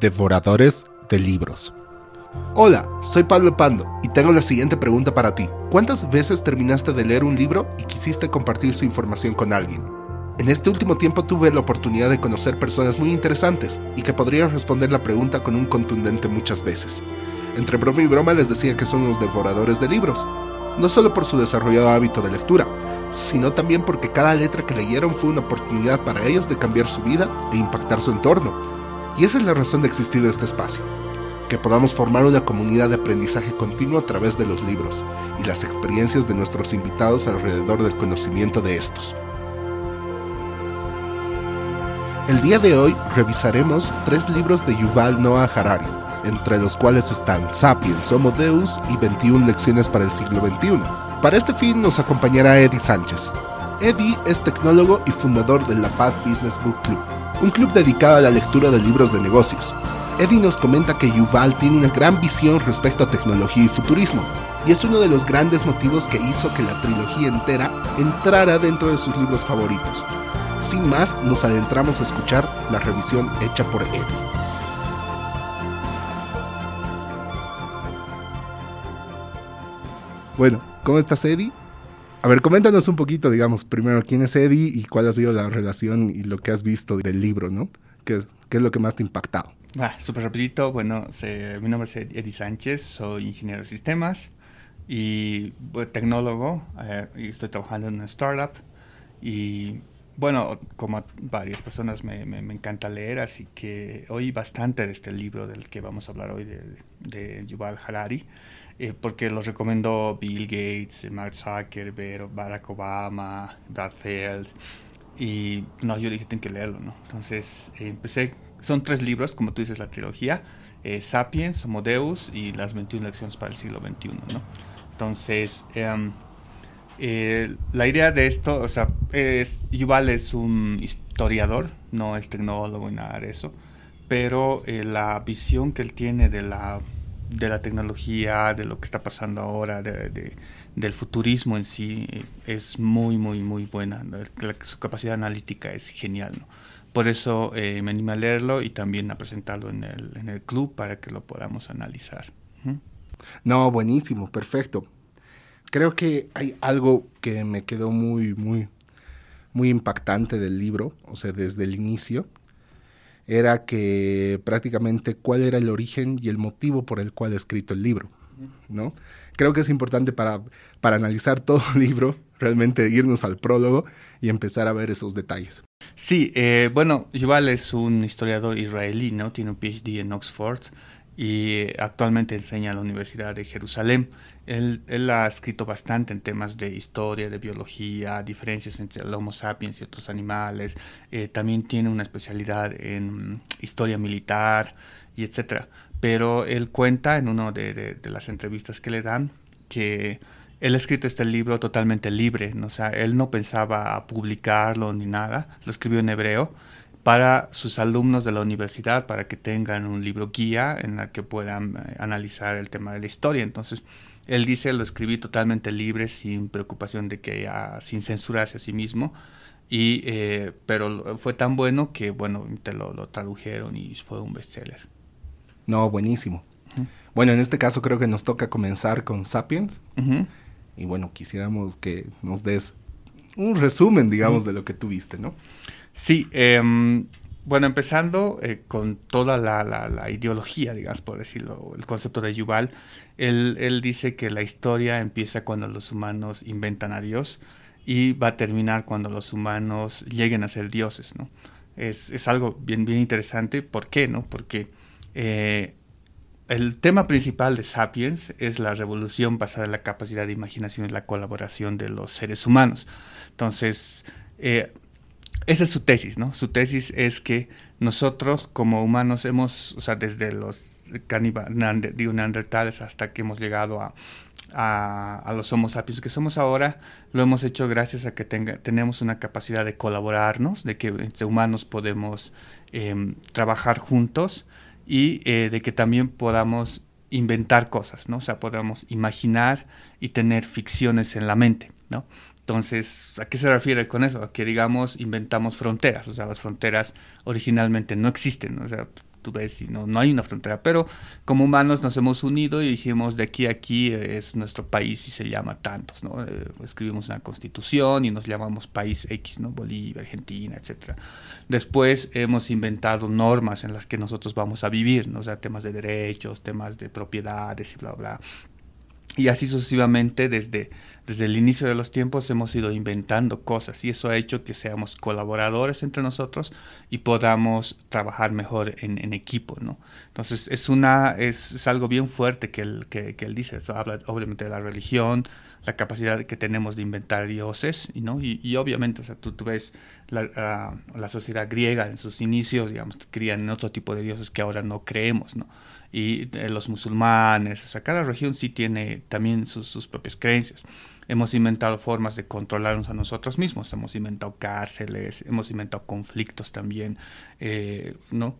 Devoradores de libros. Hola, soy Pablo Pando y tengo la siguiente pregunta para ti. ¿Cuántas veces terminaste de leer un libro y quisiste compartir su información con alguien? En este último tiempo tuve la oportunidad de conocer personas muy interesantes y que podrían responder la pregunta con un contundente muchas veces. Entre broma y broma les decía que son los devoradores de libros, no solo por su desarrollado hábito de lectura, sino también porque cada letra que leyeron fue una oportunidad para ellos de cambiar su vida e impactar su entorno. Y esa es la razón de existir este espacio, que podamos formar una comunidad de aprendizaje continuo a través de los libros y las experiencias de nuestros invitados alrededor del conocimiento de estos. El día de hoy revisaremos tres libros de Yuval Noah Harari, entre los cuales están Sapiens, Homo Deus y 21 lecciones para el siglo XXI. Para este fin nos acompañará Eddie Sánchez. Eddie es tecnólogo y fundador de La Paz Business Book Club, un club dedicado a la lectura de libros de negocios. Eddie nos comenta que Yuval tiene una gran visión respecto a tecnología y futurismo, y es uno de los grandes motivos que hizo que la trilogía entera entrara dentro de sus libros favoritos. Sin más, nos adentramos a escuchar la revisión hecha por Eddie. Bueno, ¿cómo estás Eddie? A ver, coméntanos un poquito, digamos, primero quién es Eddie y cuál ha sido la relación y lo que has visto del libro, ¿no? ¿Qué es, lo que más te ha impactado? Ah, súper rapidito, bueno, mi nombre es Eddie Sánchez, soy ingeniero de sistemas y tecnólogo, eh, y estoy trabajando en una startup y bueno, como varias personas me, me, encanta leer, así que oí bastante de este libro del que vamos a hablar hoy, de, de Yuval Harari. Eh, porque lo recomendó Bill Gates, Mark Zuckerberg, Barack Obama, Brad y no, yo dije, tengo que leerlo, ¿no? Entonces eh, empecé, son tres libros, como tú dices, la trilogía, eh, Sapiens, Homo Deus y las 21 lecciones para el siglo XXI, ¿no? Entonces, em, la idea de esto, o sea, es, Yuval es un historiador, no es tecnólogo ni nada de eso, pero la visión que él tiene de la de la tecnología, de lo que está pasando ahora, de, del futurismo en sí, es muy, muy, muy buena. su capacidad analítica es genial. Por eso eh, me animé a leerlo y también a presentarlo en el, en el club para que lo podamos analizar. No, buenísimo, perfecto. Creo que hay algo que me quedó muy, muy, muy impactante del libro, o sea, desde el inicio, era que prácticamente cuál era el origen y el motivo por el cual he escrito el libro, ¿no? Creo que es importante para, para analizar todo el libro, realmente irnos al prólogo y empezar a ver esos detalles. Sí, eh, bueno, Yuval es un historiador israelí, ¿no? Tiene un PhD en Oxford y actualmente enseña en la Universidad de Jerusalén. Él, ha escrito bastante en temas de historia, de biología, diferencias entre el Homo sapiens y otros animales. Eh, también tiene una especialidad en historia militar y etcétera. Pero él cuenta en una de, las entrevistas que le dan que él ha escrito este libro totalmente libre. ¿no? Sea, él no pensaba publicarlo ni nada. Lo escribió en hebreo para sus alumnos de la universidad, para que tengan un libro guía en el que puedan eh, analizar el tema de la historia. Entonces, él dice, lo escribí totalmente libre, sin preocupación de que, sin censurarse a sí mismo. Y, eh, pero fue tan bueno que, bueno, te lo, tradujeron y fue un bestseller. No, buenísimo. Bueno, en este caso creo que nos toca comenzar con Sapiens. Y bueno, quisiéramos que nos des un resumen, digamos, de lo que tuviste, ¿no? Sí, em, bueno, empezando eh, con toda la, la, ideología, digamos, por decirlo, el concepto de Yuval, él, él, dice que la historia empieza cuando los humanos inventan a Dios y va a terminar cuando los humanos lleguen a ser dioses, ¿no? Es, es algo bien, bien interesante. ¿Por qué, no? Porque eh, el tema principal de Sapiens es la revolución basada en la capacidad de imaginación y la colaboración de los seres humanos. Entonces, eh, esa es su tesis, ¿no? Su tesis es que nosotros como humanos hemos, o sea, desde los neandertales hasta que hemos llegado a, a, los Homo sapiens que somos ahora, lo hemos hecho gracias a que tenemos una capacidad de colaborarnos, de que entre humanos podemos em, trabajar juntos y eh, de que también podamos inventar cosas, ¿no? O sea, podamos imaginar y tener ficciones en la mente, ¿no? Entonces, ¿a qué se refiere con eso? A que, digamos, inventamos fronteras, o sea, las fronteras originalmente no existen, o sea, tú ves, y no, hay una frontera, pero como humanos nos hemos unido y dijimos, de aquí a aquí es nuestro país y se llama tantos, ¿no? Eh, escribimos una constitución y nos llamamos país X. Bolivia, Argentina, etcétera. Después hemos inventado normas en las que nosotros vamos a vivir, ¿no? o temas de derechos, temas de propiedades y bla, bla. Y así sucesivamente desde, desde el inicio de los tiempos hemos ido inventando cosas y eso ha hecho que seamos colaboradores entre nosotros y podamos trabajar mejor en, equipo, ¿no? Entonces es, una, es, algo bien fuerte que él, que, él dice, habla obviamente de la religión, la capacidad que tenemos de inventar dioses, ¿no? Y, obviamente, o sea, tú, tú ves la, la, sociedad griega en sus inicios, digamos, creían en otro tipo de dioses que ahora no creemos, ¿no? y eh, los musulmanes, o sea, cada región sí tiene también sus, propias creencias. Hemos inventado formas de controlarnos a nosotros mismos, hemos inventado cárceles, hemos inventado conflictos también, eh, ¿no?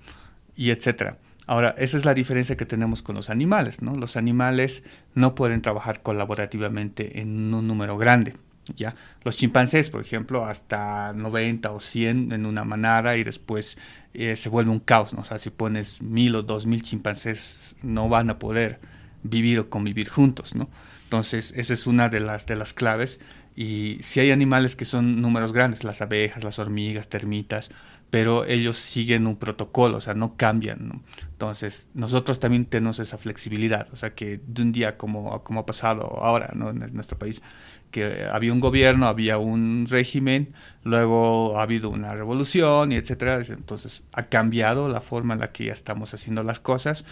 Y etcétera. Ahora, esa es la diferencia que tenemos con los animales, ¿no? Los animales no pueden trabajar colaborativamente en un número grande, ¿ya? Los chimpancés, por ejemplo, hasta 90 o 100 en una manada y después eh, se vuelve un caos, ¿no? O sea, si pones mil o dos mil chimpancés, no van a poder vivir o convivir juntos, ¿no? Entonces, esa es una de las, de las claves. Y si hay animales que son números grandes, las abejas, las hormigas, termitas, pero ellos siguen un protocolo, o sea, no cambian. Entonces, nosotros también tenemos esa flexibilidad, o sea, que de un día como, como ha pasado ahora ¿no? en nuestro país, que había un gobierno, había un régimen, luego ha habido una revolución y etcétera. Entonces ha cambiado la forma en la que ya estamos haciendo las cosas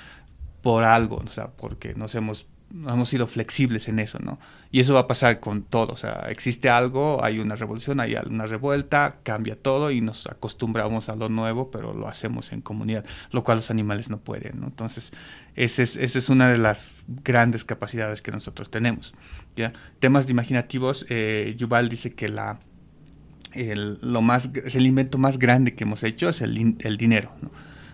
por algo, o sea, porque nos hemos hemos sido flexibles en eso, ¿no? Y eso va a pasar con todo, o sea, existe algo, hay una revolución, hay una revuelta, cambia todo y nos acostumbramos a lo nuevo, pero lo hacemos en comunidad, lo cual los animales no pueden, ¿no? Entonces, esa es, una de las grandes capacidades que nosotros tenemos. Temas de imaginativos, eh, Yuval dice que la, el, lo más, el invento más grande que hemos hecho es el, el dinero, ¿no?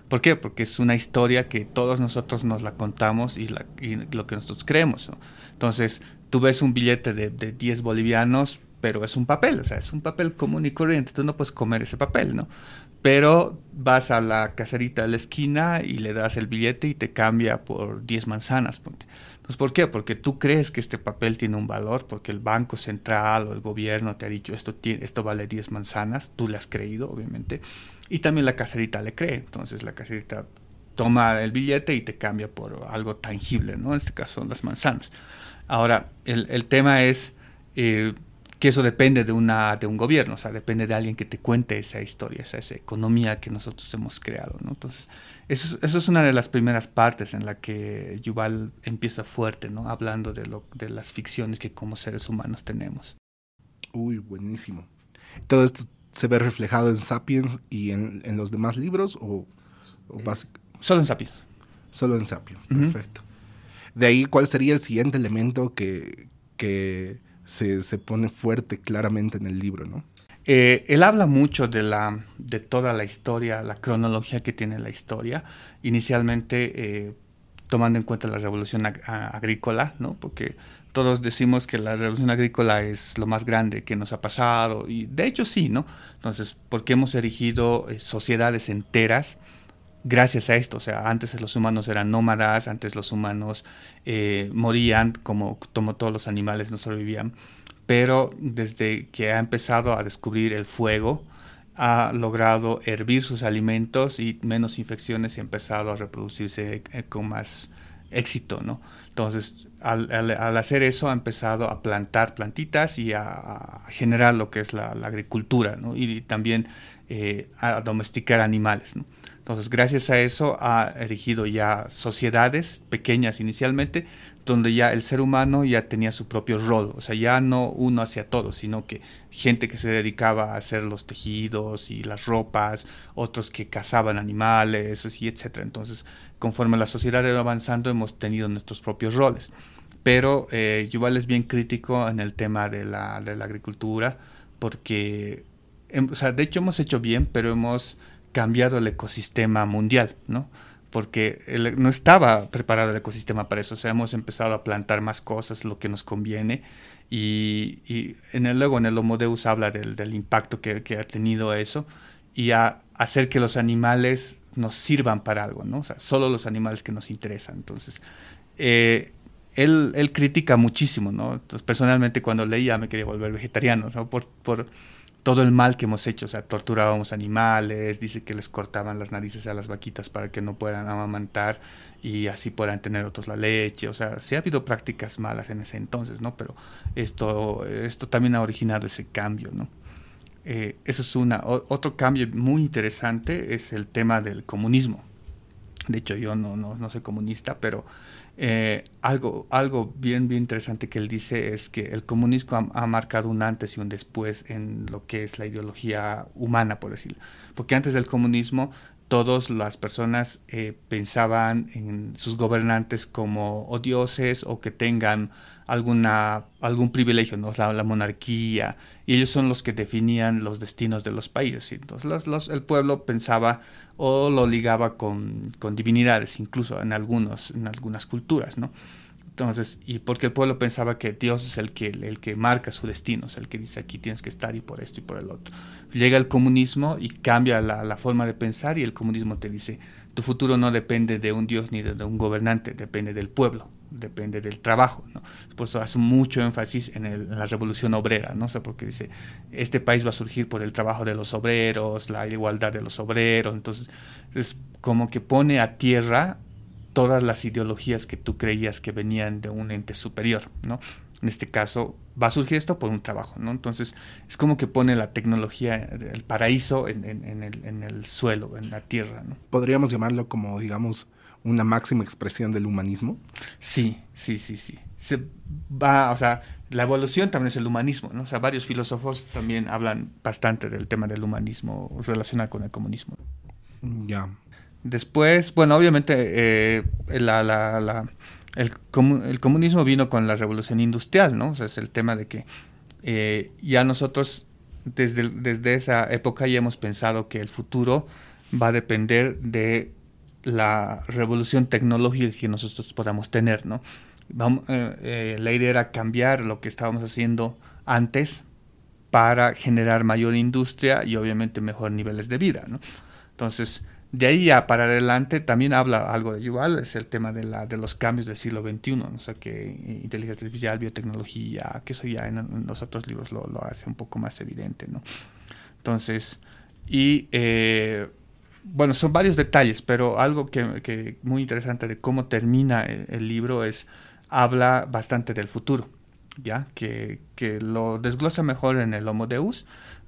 ¿Por qué? Porque es una historia que todos nosotros nos la contamos y, lo que nosotros creemos. Entonces, tú ves un billete de, de 10 bolivianos, pero es un papel, o sea, es un papel común y corriente, tú no puedes comer ese papel, ¿no? Pero vas a la caserita de la esquina y le das el billete y te cambia por 10 manzanas. Entonces, ¿por qué? Porque tú crees que este papel tiene un valor, porque el Banco Central o el gobierno te ha dicho esto, esto vale 10 manzanas, tú le has creído, obviamente y también la caserita le cree. Entonces la caserita toma el billete y te cambia por algo tangible, ¿no? En este caso son las manzanas. Ahora, el, el tema es eh, que eso depende de, una, de un gobierno, o sea, depende de alguien que te cuente esa historia, esa, economía que nosotros hemos creado, ¿no? Entonces, eso, eso, es una de las primeras partes en la que Yuval empieza fuerte, ¿no? Hablando de, lo, de las ficciones que como seres humanos tenemos. Uy, buenísimo. Todo esto se ve reflejado en Sapiens y en, los demás libros o, Solo en Sapiens. Solo en Sapiens, perfecto. De ahí, ¿cuál sería el siguiente elemento que, que se, pone fuerte claramente en el libro, no? Eh, él habla mucho de, la, de toda la historia, la cronología que tiene la historia. Inicialmente, eh, tomando en cuenta la revolución agrícola, ¿no? Porque todos decimos que la revolución agrícola es lo más grande que nos ha pasado, y de hecho sí, ¿no? Entonces, porque hemos erigido eh, sociedades enteras gracias a esto? O sea, antes los humanos eran nómadas, antes los humanos eh, morían como, como todos los animales no sobrevivían, pero desde que ha empezado a descubrir el fuego, ha logrado hervir sus alimentos y menos infecciones y ha empezado a reproducirse eh, con más éxito, ¿no? Entonces, al, hacer eso ha empezado a plantar plantitas y a, generar lo que es la, agricultura y también eh, a domesticar animales. Entonces, gracias a eso ha erigido ya sociedades pequeñas inicialmente, donde ya el ser humano ya tenía su propio rol, o sea, ya no uno hacia todos, sino que gente que se dedicaba a hacer los tejidos y las ropas, otros que cazaban animales, y etcétera. Entonces, conforme la sociedad ido avanzando, hemos tenido nuestros propios roles pero eh, Yuval es bien crítico en el tema de la, de la agricultura, porque, em, o sea, de hecho hemos hecho bien, pero hemos cambiado el ecosistema mundial, ¿no? Porque no estaba preparado el ecosistema para eso, o sea, hemos empezado a plantar más cosas, lo que nos conviene, y, y en el, luego en el Homo Deus habla del, del impacto que, que, ha tenido eso, y a hacer que los animales nos sirvan para algo, ¿no? O sea, solo los animales que nos interesan. Entonces, eh, él, él, critica muchísimo, ¿no? Entonces, personalmente cuando leía me quería volver vegetariano, ¿no? Por, por todo el mal que hemos hecho, o sea, torturábamos animales, dice que les cortaban las narices a las vaquitas para que no puedan amamantar y así puedan tener otros la leche, o sea, sí ha habido prácticas malas en ese entonces, ¿no? Pero esto, esto también ha originado ese cambio, ¿no? Eh, eso es una. otro cambio muy interesante es el tema del comunismo. De hecho, yo no, no, no soy comunista, pero eh, algo, algo bien, bien interesante que él dice es que el comunismo ha, marcado un antes y un después en lo que es la ideología humana, por decirlo. Porque antes del comunismo, todas las personas eh, pensaban en sus gobernantes como o dioses o que tengan alguna, algún privilegio, ¿no? la, la monarquía, y ellos son los que definían los destinos de los países. Entonces los, el pueblo pensaba o lo ligaba con, con, divinidades, incluso en, algunos, en algunas culturas, ¿no? Entonces, y porque el pueblo pensaba que Dios es el que, el que marca su destino, es el que dice aquí tienes que estar y por esto y por el otro. Llega el comunismo y cambia la, la forma de pensar y el comunismo te dice, tu futuro no depende de un Dios ni de, un gobernante, depende del pueblo, depende del trabajo. ¿no? Por eso hace mucho énfasis en, la revolución obrera, ¿no? sé porque dice, este país va a surgir por el trabajo de los obreros, la igualdad de los obreros, entonces es como que pone a tierra todas las ideologías que tú creías que venían de un ente superior, ¿no? En este caso, va a surgir esto por un trabajo, ¿no? Entonces, es como que pone la tecnología, el paraíso en, el, suelo, en la tierra, ¿no? ¿Podríamos llamarlo como, digamos, una máxima expresión del humanismo? Sí, sí, sí, sí. Se va, o sea, la evolución también es el humanismo, ¿no? O sea, varios filósofos también hablan bastante del tema del humanismo relacionado con el comunismo. Ya. Después, bueno, obviamente eh, el, comunismo vino con la revolución industrial, ¿no? O sea, es el tema de que eh, ya nosotros desde, desde esa época ya hemos pensado que el futuro va a depender de la revolución tecnológica que nosotros podamos tener, ¿no? Vamos, eh, la idea era cambiar lo que estábamos haciendo antes para generar mayor industria y obviamente mejor niveles de vida, ¿no? Entonces, de ahí ya para adelante también habla algo de igual, es el tema de, la, de los cambios del siglo XXI, o sea que inteligencia artificial, biotecnología, que eso ya en, los otros libros lo, hace un poco más evidente, ¿no? Entonces, y eh, bueno, son varios detalles, pero algo que, muy interesante de cómo termina el, libro es, habla bastante del futuro, ¿ya? Que, que lo desglosa mejor en el Homo Deus,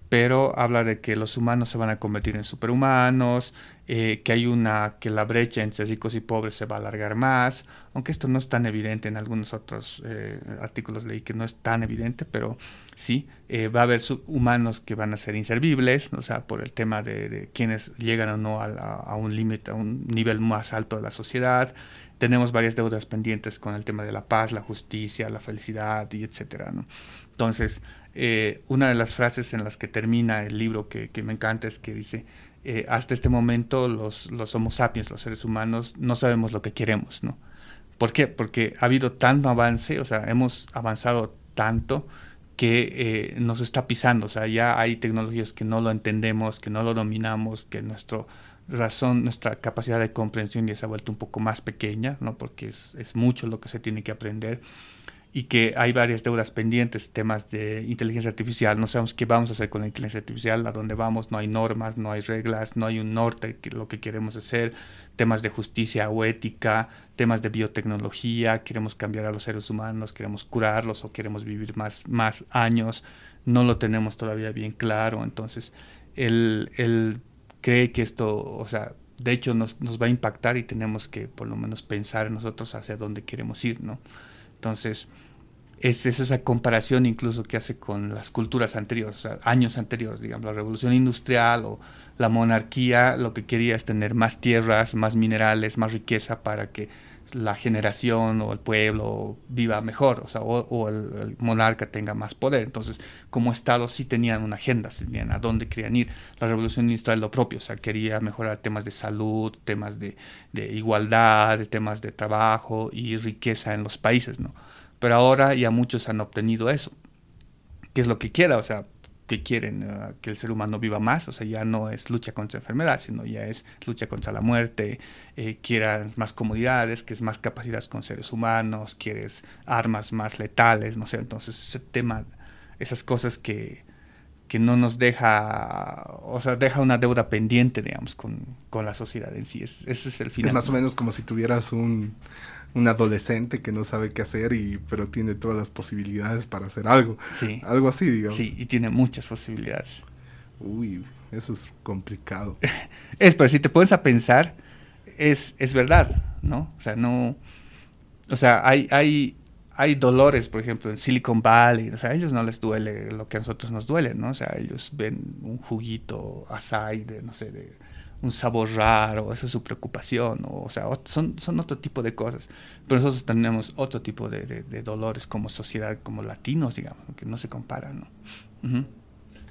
pero habla de que los humanos se van a convertir en superhumanos, eh, que hay una, que la brecha entre ricos y pobres se va a alargar más, aunque esto no es tan evidente en algunos otros eh, artículos leí que no es tan evidente, pero sí, eh, va a haber humanos que van a ser inservibles, o sea, por el tema de, quienes llegan o no a, un límite, a un nivel más alto de la sociedad, tenemos varias deudas pendientes con el tema de la paz, la justicia, la felicidad y etcétera, ¿no? Entonces, una de las frases en las que termina el libro que, me encanta es que dice, eh, hasta este momento los, los homo sapiens, los seres humanos, no sabemos lo que queremos, ¿no? ¿Por qué? Porque ha habido tanto avance, o sea, hemos avanzado tanto que eh, nos está pisando, o sea, ya hay tecnologías que no lo entendemos, que no lo dominamos, que nuestra razón, nuestra capacidad de comprensión ya se ha vuelto un poco más pequeña, ¿no? Porque es, es mucho lo que se tiene que aprender y que hay varias deudas pendientes, temas de inteligencia artificial, no sabemos qué vamos a hacer con la inteligencia artificial, a dónde vamos, no hay normas, no hay reglas, no hay un norte lo que queremos hacer, temas de justicia o ética, temas de biotecnología, queremos cambiar a los seres humanos, queremos curarlos o queremos vivir más, más años, no lo tenemos todavía bien claro, entonces él, él cree que esto, o sea, de hecho nos, nos va a impactar y tenemos que por lo menos pensar en nosotros hacia dónde queremos ir, ¿no? Entonces, es, esa comparación incluso que hace con las culturas anteriores, años anteriores, digamos, la revolución industrial o la monarquía, lo que quería es tener más tierras, más minerales, más riqueza para que la generación o el pueblo viva mejor, o, sea, o, el, monarca tenga más poder. Entonces, como Estado sí tenían una agenda, sabían a dónde querían ir. La revolución industrial lo propio, o sea, quería mejorar temas de salud, temas de, de igualdad, temas de trabajo y riqueza en los países, ¿no? Pero ahora ya muchos han obtenido eso. ¿Qué es lo que quiera? O sea, que quieren eh, que el ser humano viva más, o sea, ya no es lucha contra enfermedad, sino ya es lucha contra la muerte, eh, quieras más comodidades, que es más capacidades con seres humanos, quieres armas más letales, no sé, entonces ese tema, esas cosas que, que no nos deja, o sea, deja una deuda pendiente, digamos, con, con la sociedad en sí, es, ese es el final. Es más o menos como si tuvieras un un adolescente que no sabe qué hacer y pero tiene todas las posibilidades para hacer algo. Sí. Algo así, digamos. Sí, y tiene muchas posibilidades. Uy, eso es complicado. es, pero si te pones a pensar, es, es verdad, ¿no? O sea, no... O sea, hay, hay, hay dolores, por ejemplo, en Silicon Valley, o sea, a ellos no les duele lo que a nosotros nos duele, ¿no? O sea, ellos ven un juguito asai de, no sé, de un sabor raro, esa es su preocupación, o, sea, son, son otro tipo de cosas. Pero nosotros tenemos otro tipo de, de, dolores como sociedad, como latinos, digamos, que no se comparan, ¿no?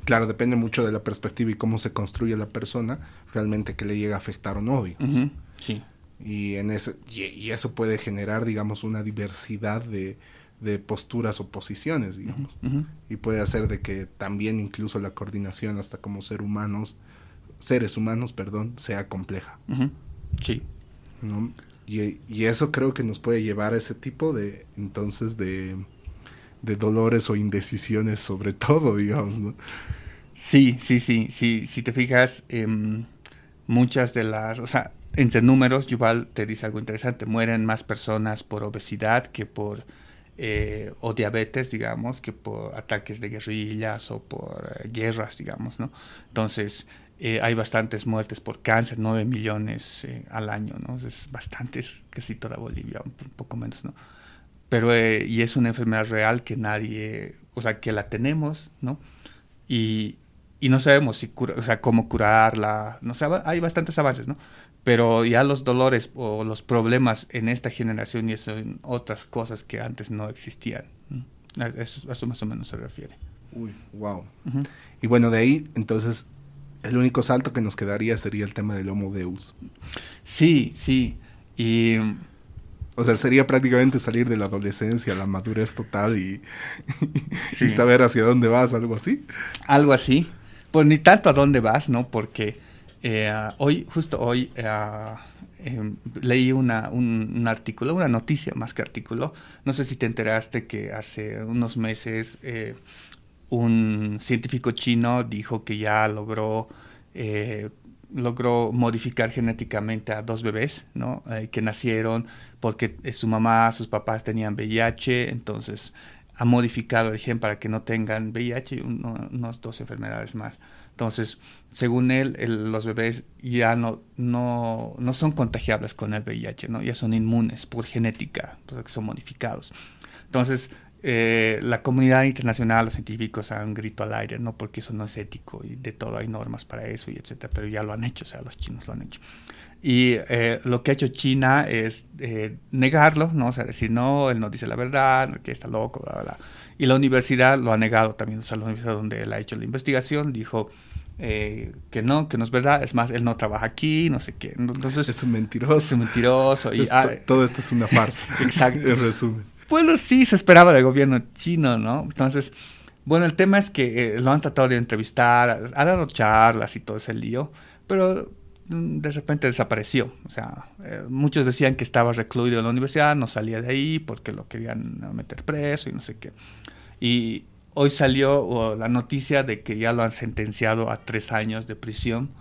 Claro, depende mucho de la perspectiva y cómo se construye la persona, realmente que le llega a afectar o no, digamos. Sí. Y, en ese, y, eso puede generar, digamos, una diversidad de, de posturas o posiciones, digamos. Y puede hacer de que también incluso la coordinación hasta como ser humanos seres humanos, perdón, sea compleja. Sí. Y, eso creo que nos puede llevar a ese tipo de, entonces, de, de dolores o indecisiones sobre todo, digamos, ¿no? Sí, sí, sí, sí. Si te fijas, em, muchas de las, o sea, entre números, Yuval te dice algo interesante, mueren más personas por obesidad que por, eh, o diabetes, digamos, que por ataques de guerrillas o por eh, guerras, digamos, ¿no? Entonces, eh, hay bastantes muertes por cáncer, 9 millones eh, al año, ¿no? Es bastantes, casi toda Bolivia, un, poco menos, ¿no? Pero, eh, y es una enfermedad real que nadie, o sea, que la tenemos, ¿no? Y, y no sabemos si cura, o sea, cómo curarla, no sé, hay bastantes avances, ¿no? Pero ya los dolores o los problemas en esta generación y son otras cosas que antes no existían. Eso, eso más o menos se refiere. Uy, wow. Y bueno, de ahí, entonces, el único salto que nos quedaría sería el tema del Homo Deus. Sí, sí. Y. O sea, sería prácticamente salir de la adolescencia, la madurez total y, saber hacia dónde vas, algo así. Algo así. Pues ni tanto a dónde vas, ¿no? Porque eh, hoy, justo hoy, eh, em, leí una, un, artículo, una noticia más que artículo. No sé si te enteraste que hace unos meses eh, un científico chino dijo que ya logró, eh, logró modificar genéticamente a dos bebés, ¿no? Eh, que nacieron porque eh, su mamá, sus papás tenían VIH, entonces ha modificado el gen para que no tengan VIH y unas dos enfermedades más. Entonces, según él, los bebés ya no, no, no, son contagiables con el VIH, ¿no? ya son inmunes por genética, pues que son modificados. Entonces, eh, la comunidad internacional, los científicos han grito al aire, no porque eso no es ético y de todo hay normas para eso y etcétera, pero ya lo han hecho, o sea, los chinos lo han hecho. Y eh, lo que ha hecho China es eh, negarlo, ¿no? O sea, decir, no, él no dice la verdad, que está loco, bla, bla. Y la universidad lo ha negado también, o sea, la universidad donde él ha hecho la investigación dijo que no, que no es verdad, es más, él no trabaja aquí, no sé qué. Entonces, es un mentiroso. Es un mentiroso. Y, ah, todo esto es una farsa. Exacto. en resumen pues sí se esperaba del gobierno chino, ¿no? Entonces, bueno, el tema es que eh, lo han tratado de entrevistar, ha dado charlas y todo ese lío, pero mm, de repente desapareció. O sea, eh, muchos decían que estaba recluido en la universidad, no salía de ahí porque lo querían meter preso y no sé qué. Y hoy salió la noticia de que ya lo han sentenciado a tres años de prisión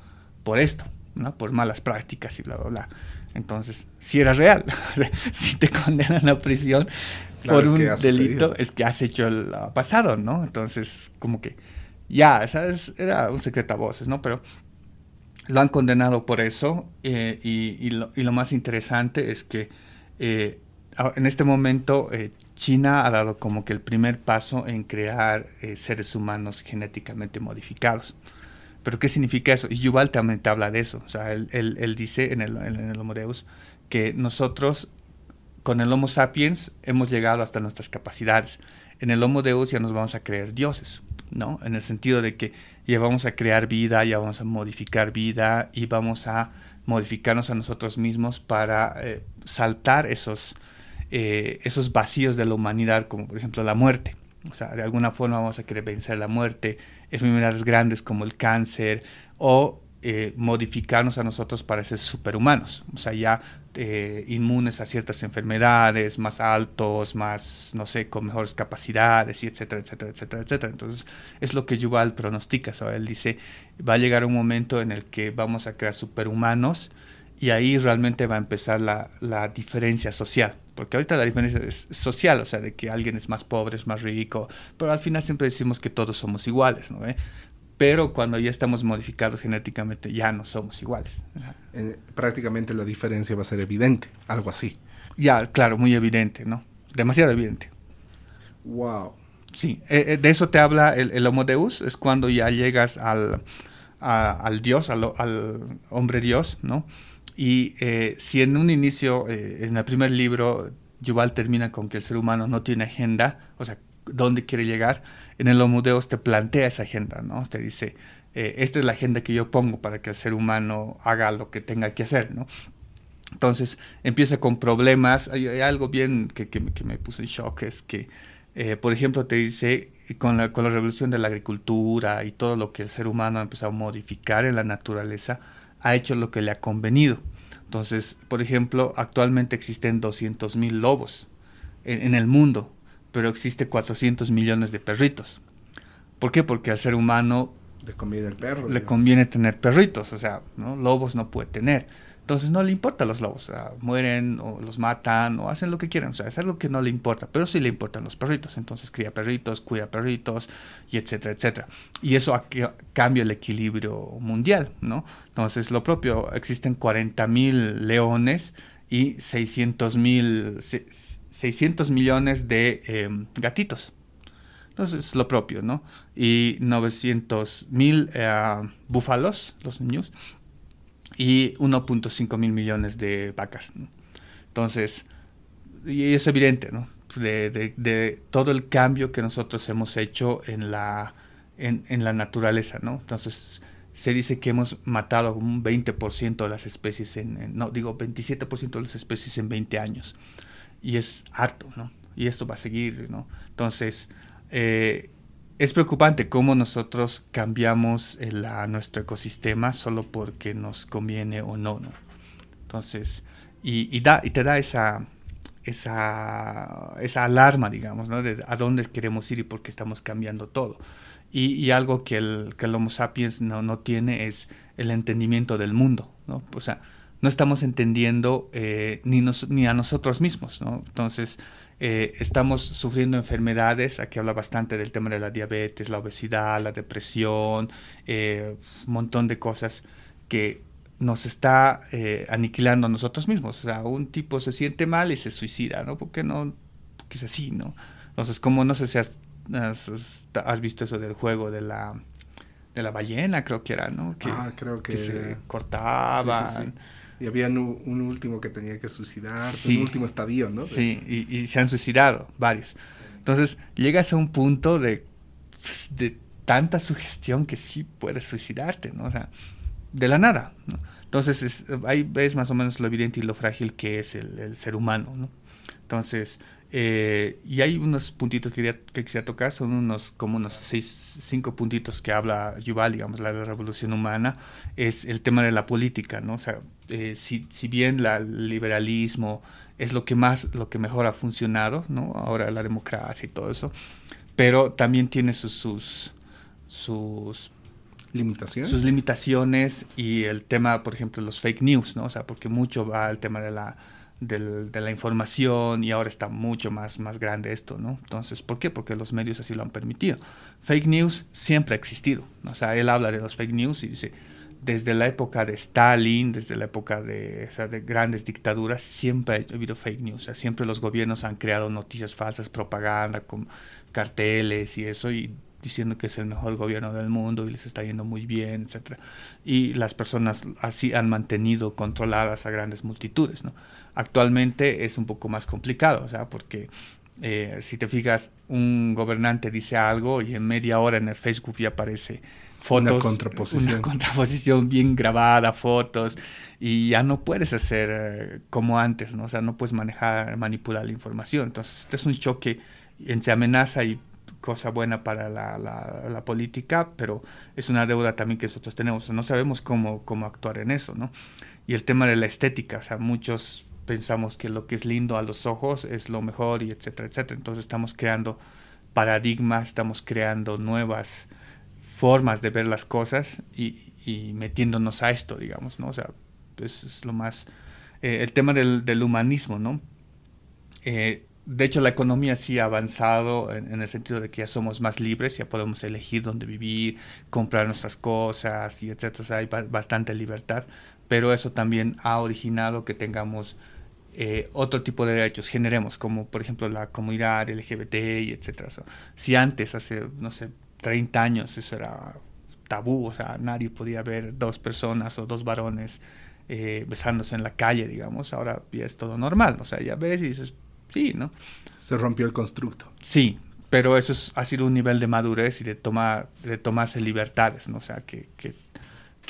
por esto, ¿no? Por malas prácticas y bla, bla, bla. Entonces, si era real, si te condenan a prisión por un delito, es que has hecho el pasado, ¿no? Entonces, como que ya, ¿sabes? Era un secreto a voces, ¿no? Pero lo han condenado por eso eh, y, lo, más interesante es que eh, en este momento eh, China ha dado como que el primer paso en crear seres humanos genéticamente modificados. Pero ¿qué significa eso? Y Yuval también te habla de eso. O sea, él, él, dice en el, en el Homo Deus que nosotros con el Homo sapiens hemos llegado hasta nuestras capacidades. En el Homo Deus ya nos vamos a creer dioses, ¿no? En el sentido de que ya vamos a crear vida, ya vamos a modificar vida y vamos a modificarnos a nosotros mismos para eh, saltar esos, eh, esos vacíos de la humanidad, como por ejemplo la muerte. O sea, de alguna forma vamos a querer vencer la muerte enfermedades grandes como el cáncer o eh, modificarnos a nosotros para ser superhumanos, o sea, ya eh, inmunes a ciertas enfermedades, más altos, más, no sé, con mejores capacidades, y etcétera, etcétera, etcétera, etcétera. Entonces, es lo que Yuval pronostica, ¿sabes? Él dice, va a llegar un momento en el que vamos a crear superhumanos y ahí realmente va a empezar la, la diferencia social. Porque ahorita la diferencia es social, o sea, de que alguien es más pobre, es más rico, pero al final siempre decimos que todos somos iguales, ¿no? ¿Eh? pero cuando ya estamos modificados genéticamente ya no somos iguales. Eh, prácticamente la diferencia va a ser evidente, algo así. Ya, claro, muy evidente, ¿no? Demasiado evidente. Wow. Sí, eh, eh, de eso te habla el, el, Homo Deus, es cuando ya llegas al, al Dios, al, al, hombre Dios, ¿no? Y si en un inicio, en el primer libro, Yuval termina con que el ser humano no tiene agenda, o sea, dónde quiere llegar, en el Homo te plantea esa agenda, ¿no? Te dice, eh, esta es la agenda que yo pongo para que el ser humano haga lo que tenga que hacer, ¿no? Entonces empieza con problemas. Hay, algo bien que, que, me puso en shock, es que, eh, por ejemplo, te dice, con la, con la revolución de la agricultura y todo lo que el ser humano ha empezado a modificar en la naturaleza, ha hecho lo que le ha convenido. Entonces, por ejemplo, actualmente existen 200.000 lobos en, en el mundo pero existe 400 millones de perritos. ¿Por qué? Porque al ser humano le conviene el perro. Le conviene tener perritos, o sea, ¿no? lobos no puede tener. Entonces no le importa a los lobos, mueren o los matan o hacen lo que quieran, o sea, es algo que no le importa, pero sí le importan los perritos, entonces cría perritos, cuida perritos y etcétera, etcétera. Y eso cambia el equilibrio mundial, ¿no? Entonces lo propio, existen 40 mil leones y 600 mil 600 millones de em, gatitos. Entonces, lo propio, ¿no? Y 900 mil eh, búfalos, los niños, y 1.5 mil millones de vacas. Entonces, y es evidente, ¿no? De, de, todo el cambio que nosotros hemos hecho en la, en, en la naturaleza, ¿no? Entonces, se dice que hemos matado un 20% de las especies, en, no, digo 27% de las especies en 20 años y es harto, ¿no? Y esto va a seguir, ¿no? Entonces, eh, es preocupante cómo nosotros cambiamos el, a nuestro ecosistema solo porque nos conviene o no, ¿no? Entonces, y, y, da, y te da esa, esa, esa alarma, digamos, ¿no? De a dónde queremos ir y por qué estamos cambiando todo. Y, y algo que el, que el Homo sapiens no, no tiene es el entendimiento del mundo, ¿no? O sea, no estamos entendiendo eh, ni, ni a nosotros mismos, ¿no? Entonces, eh, estamos sufriendo enfermedades, aquí habla bastante del tema de la diabetes, la obesidad, la depresión, eh, un montón de cosas que nos está aniquilando a nosotros mismos. O sea, un tipo se siente mal y se suicida, ¿no? Porque no, porque es así, ¿no? Entonces, como no sé si has, has, visto eso del juego de la de la ballena, creo que era, ¿no? Que, ah, creo que, se cortaban. Y había un, último que tenía que suicidarse, un último estadio, ¿no? Sí, y, se han suicidado varios. Entonces, llegas a un punto de, de tanta sugestión que sí puedes suicidarte, ¿no? O sea, de la nada, ¿no? Entonces, ahí ves más o menos lo evidente y lo frágil que es el, el ser humano, ¿no? Entonces, eh, y hay unos puntitos que, quería, que quisiera tocar, son unos como unos seis, cinco puntitos que habla Yuval, digamos, la, la revolución humana, es el tema de la política, ¿no? O sea, eh, si, si, bien la, el liberalismo es lo que más, lo que mejor ha funcionado, ¿no? Ahora la democracia y todo eso, pero también tiene sus, sus, sus limitaciones. Sus limitaciones y el tema, por ejemplo, los fake news, ¿no? O sea, porque mucho va al tema de la de la información y ahora está mucho más, más grande esto, ¿no? Entonces, ¿por qué? Porque los medios así lo han permitido. Fake news siempre ha existido. O sea, él habla de los fake news y dice, desde la época de Stalin, desde la época de, o de grandes dictaduras, siempre ha habido fake news. O sea, siempre los gobiernos han creado noticias falsas, propaganda, con carteles y eso, y diciendo que es el mejor gobierno del mundo y les está yendo muy bien, etcétera. Y las personas así han mantenido controladas a grandes multitudes, ¿no? Actualmente es un poco más complicado, o sea, porque eh, si te fijas, un gobernante dice algo y en media hora en el Facebook ya aparece fotos. Una contraposición. Una contraposición bien grabada, fotos, y ya no puedes hacer eh, como antes, ¿no? O sea, no puedes manejar, manipular la información. Entonces, este es un choque entre amenaza y cosa buena para la, la, política, pero es una deuda también que nosotros tenemos. No sabemos cómo, cómo actuar en eso, ¿no? Y el tema de la estética, o sea, muchos pensamos que lo que es lindo a los ojos es lo mejor y etcétera, etcétera. Entonces estamos creando paradigmas, estamos creando nuevas formas de ver las cosas y, y metiéndonos a esto, digamos, ¿no? O sea, es lo más... Eh, el tema del, del humanismo, ¿no? Eh, de hecho, la economía sí ha avanzado en, el sentido de que ya somos más libres, ya podemos elegir dónde vivir, comprar nuestras cosas y etcétera. O sea, hay bastante libertad, pero eso también ha originado que tengamos eh, otro tipo de derechos, generemos, como por ejemplo la comunidad LGBT y etcétera. si antes, hace, no sé, 30 años, eso era tabú, o sea, nadie podía ver dos personas o dos varones eh, besándose en la calle, digamos, ahora ya es todo normal, o sea, ya ves y dices, sí, ¿no? Se rompió el constructo. Sí, pero eso ha sido un nivel de madurez y de, tomar, de tomarse libertades, ¿no? O sea, que, que,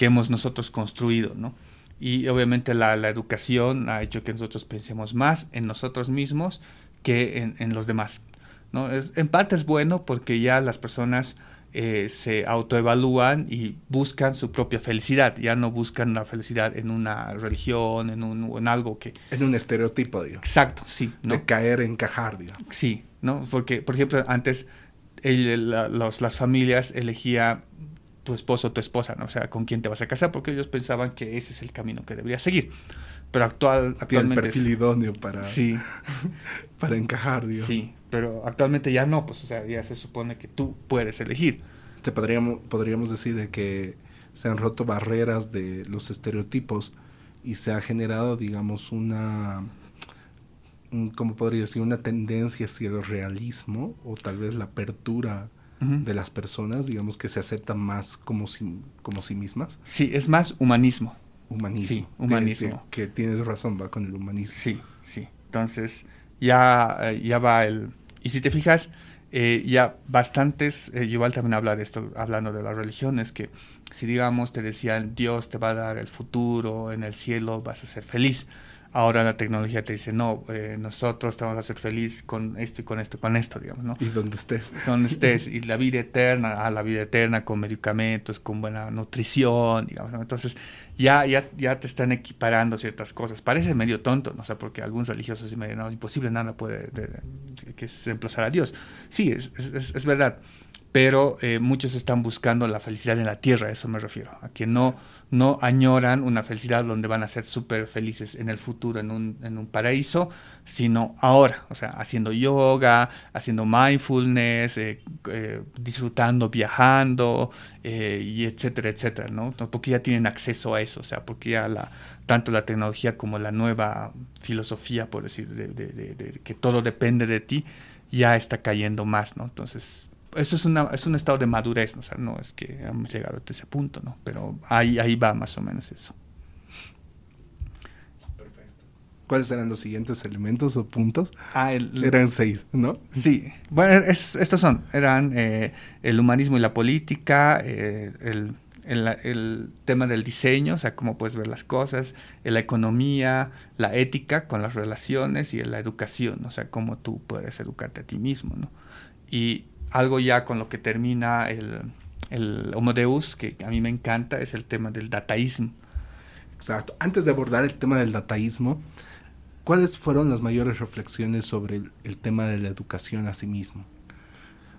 hemos nosotros construido, ¿no? Y obviamente la, educación ha hecho que nosotros pensemos más en nosotros mismos que en, en los demás, ¿no? Es, en parte es bueno porque ya las personas eh, se autoevalúan y buscan su propia felicidad, ya no buscan la felicidad en una religión, en, un, en algo que... En un estereotipo, digo. Exacto, sí. ¿no? De caer, encajar, digo. Sí, ¿no? Porque, por ejemplo, antes los, las familias elegían tu esposo o tu esposa, ¿no? O sea, con quién te vas a casar, porque ellos pensaban que ese es el camino que deberías seguir. Pero actual, actualmente... el perfil idóneo para, sí. para encajar, digo. Sí, pero actualmente ya no, pues o sea, ya se supone que tú puedes elegir. Se podríamos, podríamos decir de que se han roto barreras de los estereotipos y se ha generado, digamos, una, ¿cómo podría decir? Una tendencia hacia el realismo o tal vez la apertura de las personas, digamos, que se aceptan más como sí, como sí mismas. Sí, es más humanismo. Humanismo. Sí, humanismo. Que, tienes razón, va con el humanismo. Sí, sí. Entonces, ya, eh, ya va el... Y si te fijas, eh, ya bastantes, eh, igual también hablar de esto, hablando de las religiones, que si digamos te decían Dios te va a dar el futuro, en el cielo vas a ser feliz, Ahora la tecnología te dice, no, eh, nosotros te vamos a hacer feliz con esto y con esto, con esto, digamos, ¿no? Y donde estés. Donde estés. Y la vida eterna, a ah, la vida eterna con medicamentos, con buena nutrición, digamos, ¿no? Entonces, ya, ya, ya te están equiparando ciertas cosas. Parece medio tonto, ¿no? O sea, porque algunos religiosos dicen, no, imposible, nada puede, que es emplazar a Dios. Sí, es, es, es verdad. Pero eh, muchos están buscando la felicidad en la tierra, a eso me refiero. A que no no añoran una felicidad donde van a ser súper felices en el futuro, en un, en un paraíso, sino ahora, o sea, haciendo yoga, haciendo mindfulness, eh, eh, disfrutando, viajando, eh, y etcétera, etcétera, ¿no? Porque ya tienen acceso a eso, o sea, porque ya la, tanto la tecnología como la nueva filosofía, por decir, de que todo depende de ti, ya está cayendo más, ¿no? Entonces, eso es, una, es un estado de madurez, ¿no? o sea, no es que hemos llegado a ese punto, ¿no? Pero ahí, ahí va más o menos eso. Perfecto. ¿Cuáles eran los siguientes elementos o puntos? Ah, el, eran seis, ¿no? Sí, bueno, estos son, eran eh, el humanismo y la política, eh, el, el, el, tema del diseño, o sea, cómo puedes ver las cosas, la economía, la ética con las relaciones y la educación, o sea, cómo tú puedes educarte a ti mismo, ¿no? Y algo ya con lo que termina el, el Homo Deus, que a mí me encanta, es el tema del dataísmo. Exacto. Antes de abordar el tema del dataísmo, ¿cuáles fueron las mayores reflexiones sobre el, tema de la educación a sí mismo?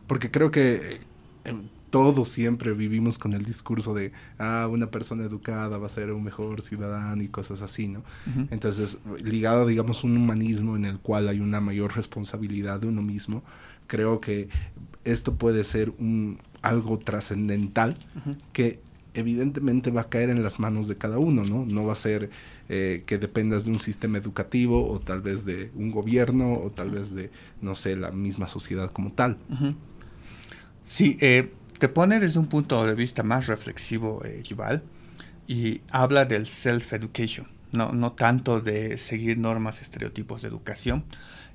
Porque creo que eh, todos siempre vivimos con el discurso de, ah, una persona educada va a ser un mejor ciudadano y cosas así, ¿no? Entonces, ligado, digamos, un humanismo en el cual hay una mayor responsabilidad de uno mismo, creo que esto puede ser un, algo trascendental que evidentemente va a caer en las manos de cada uno, ¿no? No va a ser eh, que dependas de un sistema educativo o tal vez de un gobierno o tal vez de, no sé, la misma sociedad como tal. Sí, eh, te pone desde un punto de vista más reflexivo, eh, y habla del self-education, no, no tanto de seguir normas, estereotipos de educación.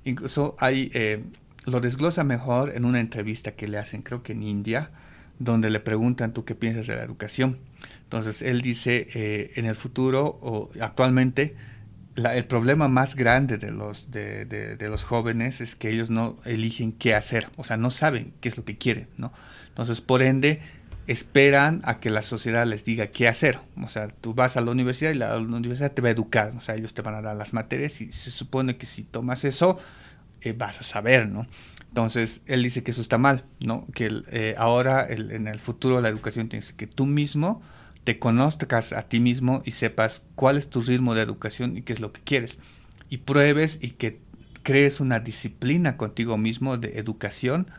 Incluso hay eh, lo desglosa mejor en una entrevista que le hacen, creo que en India, donde le preguntan tú qué piensas de la educación. Entonces él dice, eh, en el futuro o actualmente el problema más grande de los, de, los jóvenes es que ellos no eligen qué hacer, o sea, no saben qué es lo que quieren, ¿no? Entonces, por ende, esperan a que la sociedad les diga qué hacer. O sea, tú vas a la universidad y la, universidad te va a educar, o sea, ellos te van a dar las materias y se supone que si tomas eso, eh, vas a saber, ¿no? Entonces, él dice que eso está mal, ¿no? Que eh, ahora, en el futuro, la educación tiene que tú mismo te conozcas a ti mismo y sepas cuál es tu ritmo de educación y qué es lo que quieres. Y pruebes y que crees una disciplina contigo mismo de educación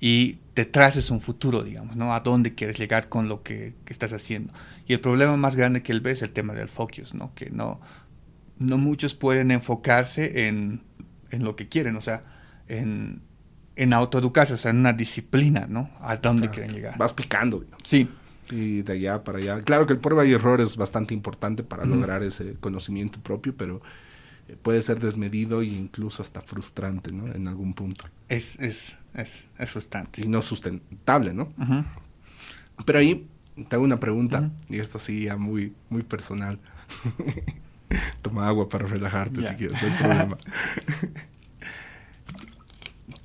y te traces un futuro, digamos, ¿no? A dónde quieres llegar con lo que, estás haciendo. Y el problema más grande que él ve es el tema del focus, ¿no? Que no, no muchos pueden enfocarse en, en lo que quieren, o sea, en, en autoeducarse, o sea, en una disciplina, ¿no? A dónde quieren llegar. Vas picando. Digamos. Sí y de allá para allá. Claro que el prueba y error es bastante importante para lograr ese conocimiento propio, pero eh, puede ser desmedido e incluso hasta frustrante, ¿no? En algún punto. Es, es, es, es frustrante. Y no sustentable, ¿no? Pero ahí te hago una pregunta, y esto sí ya muy, muy personal. Toma agua para relajarte si quieres, no hay problema.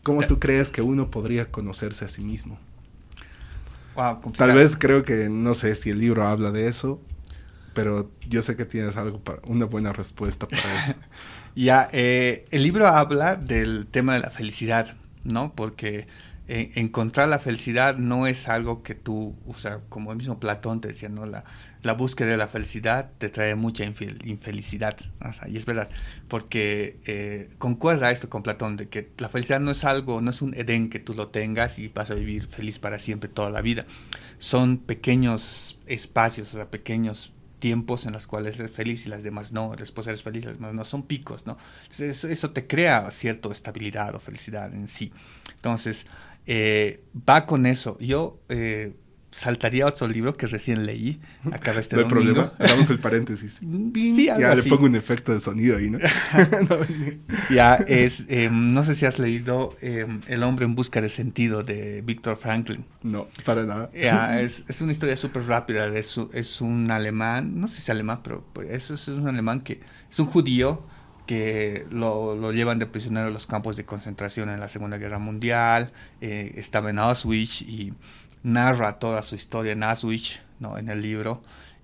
¿Cómo tú crees que uno podría conocerse a sí mismo? Tal vez creo que no sé si el libro habla de eso, pero yo sé que tienes algo para una buena respuesta para eso. ya, eh, el libro habla del tema de la felicidad, ¿no? Porque eh, encontrar la felicidad no es algo que tú, o sea, como el mismo Platón te decía, ¿no? La, la búsqueda de la felicidad te trae mucha infelicidad. y es verdad, porque eh, concuerda esto con Platón, de que la felicidad no es algo, no es un Edén que tú lo tengas y vas a vivir feliz para siempre toda la vida. Son pequeños espacios, o sea, pequeños tiempos en los cuales eres feliz y las demás no, después eres feliz, las demás no, son picos, ¿no? Eso, eso te crea cierta estabilidad o felicidad en sí. Entonces, eh, va con eso. Yo eh, saltaría otro libro que recién leí. Acaba este no hay problema, hagamos el paréntesis. sí, ya le pongo un efecto de sonido ahí, ¿no? ya es, em, no sé si has leído em, El hombre en busca de sentido de Víctor Franklin. No, para nada. Ya, es, es, una historia súper rápida. Es, es un alemán, no sé si es alemán, pero pues, eso es un alemán que es un judío que lo, lo, llevan de prisionero a los campos de concentración en la Segunda Guerra Mundial, eh, estaba en Auschwitz y narra toda su historia en Auschwitz, ¿no? en el libro,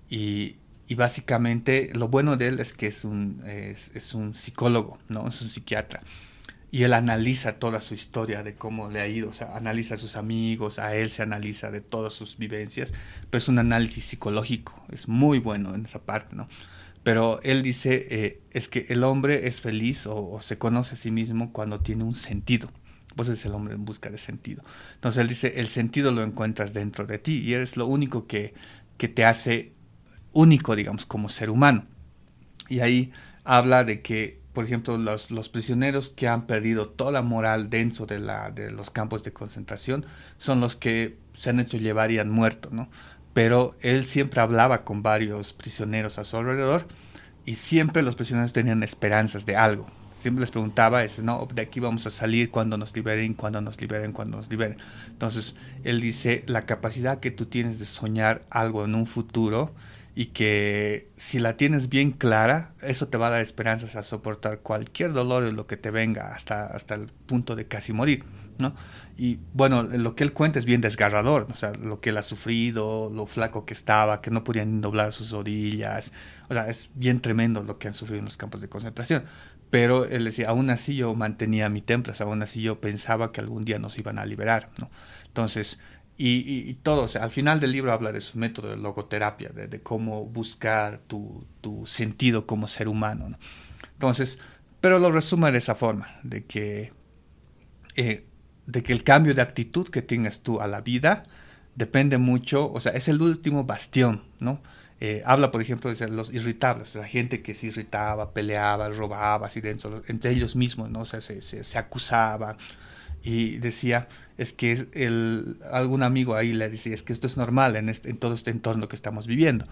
y, y, básicamente lo bueno de él es que es un, es, un psicólogo, ¿no? es un psiquiatra, y él analiza toda su historia de cómo le ha ido, o sea, analiza a sus amigos, a él se analiza de todas sus vivencias, pero es un análisis psicológico, es muy bueno en esa parte, ¿no? Pero él dice, eh, es que el hombre es feliz o, se conoce a sí mismo cuando tiene un sentido. Pues es el hombre en busca de sentido. Entonces él dice, el sentido lo encuentras dentro de ti y eres lo único que, que te hace único, digamos, como ser humano. Y ahí habla de que, por ejemplo, los, los prisioneros que han perdido toda la moral dentro de, la, de los campos de concentración son los que se han hecho llevar y han muerto, ¿no? pero él siempre hablaba con varios prisioneros a su alrededor y siempre los prisioneros tenían esperanzas de algo. Siempre les preguntaba, eso, no, de aquí vamos a salir cuando nos liberen, cuando nos liberen, cuando nos liberen. Entonces, él dice, la capacidad que tú tienes de soñar algo en un futuro y que si la tienes bien clara, eso te va a dar esperanzas a soportar cualquier dolor o lo que te venga hasta, hasta el punto de casi morir, ¿no? Y bueno, lo que él cuenta es bien desgarrador, o sea, lo que él ha sufrido, lo flaco que estaba, que no podían doblar sus rodillas, o sea, es bien tremendo lo que han sufrido en los campos de concentración. Pero él decía, aún así yo mantenía mi templo, aún así yo pensaba que algún día nos iban a liberar, ¿no? Entonces, y, todo, o sea, al final del libro habla de su método de logoterapia, de, cómo buscar tu, tu, sentido como ser humano, ¿no? Entonces, pero lo resume de esa forma, de que eh, de que el cambio de actitud que tengas tú a la vida depende mucho, o sea, es el último bastión, ¿no? Eh, habla, por ejemplo, de los irritables, la gente que se irritaba, peleaba, robaba, así dentro, entre ellos mismos, ¿no? O sea, se, se, acusaba y decía, es que el, algún amigo ahí le decía, es que esto es normal en, este, en todo este entorno que estamos viviendo,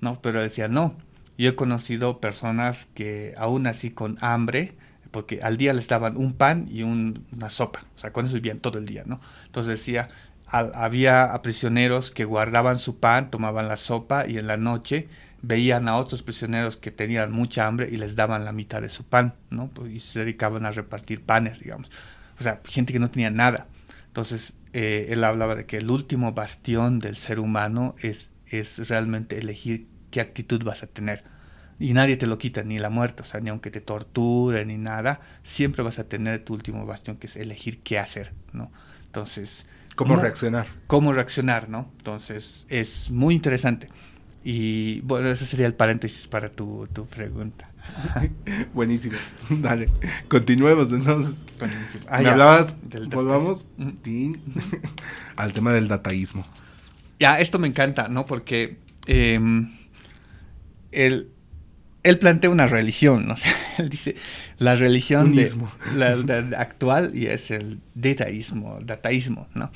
¿no? Pero decía, no, yo he conocido personas que aún así con hambre, porque al día les daban un pan y una sopa, o sea, con eso vivían todo el día, ¿no? Entonces decía, había prisioneros que guardaban su pan, tomaban la sopa y en la noche veían a otros prisioneros que tenían mucha hambre y les daban la mitad de su pan, ¿no? Pues, y se dedicaban a repartir panes, digamos. O sea, gente que no tenía nada. Entonces, eh, él hablaba de que el último bastión del ser humano es, es realmente elegir qué actitud vas a tener. Y nadie te lo quita, ni la muerte, o sea, ni aunque te torturen ni nada, siempre vas a tener tu último bastión, que es elegir qué hacer, ¿no? Entonces... ¿Cómo reaccionar? ¿Cómo reaccionar, no? Entonces, es muy interesante. Y bueno, ese sería el paréntesis para tu, tu pregunta. Buenísimo. Dale, continuemos entonces. Ah, Me hablabas, del volvamos al tema del dataísmo. Ya, esto me encanta, ¿no? Porque em, él, él, plantea una religión, ¿no? O sea, él dice la religión de, la, actual y es el dataísmo, dataísmo, ¿no?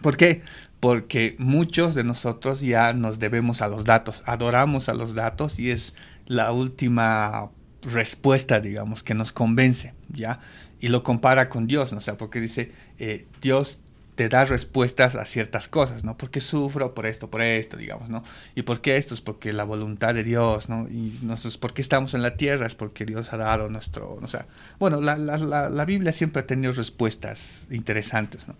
¿Por qué? porque muchos de nosotros ya nos debemos a los datos, adoramos a los datos y es la última respuesta, digamos, que nos convence, ¿ya? Y lo compara con Dios, ¿no? O sea, porque dice, eh, Dios te da respuestas a ciertas cosas, ¿no? Porque sufro por esto, por esto, digamos, ¿no? ¿Y por qué esto? Es porque la voluntad de Dios, ¿no? Y nosotros, ¿por qué estamos en la tierra? Es porque Dios ha dado nuestro, o sea, bueno, la, la, la, la Biblia siempre ha tenido respuestas interesantes, ¿no?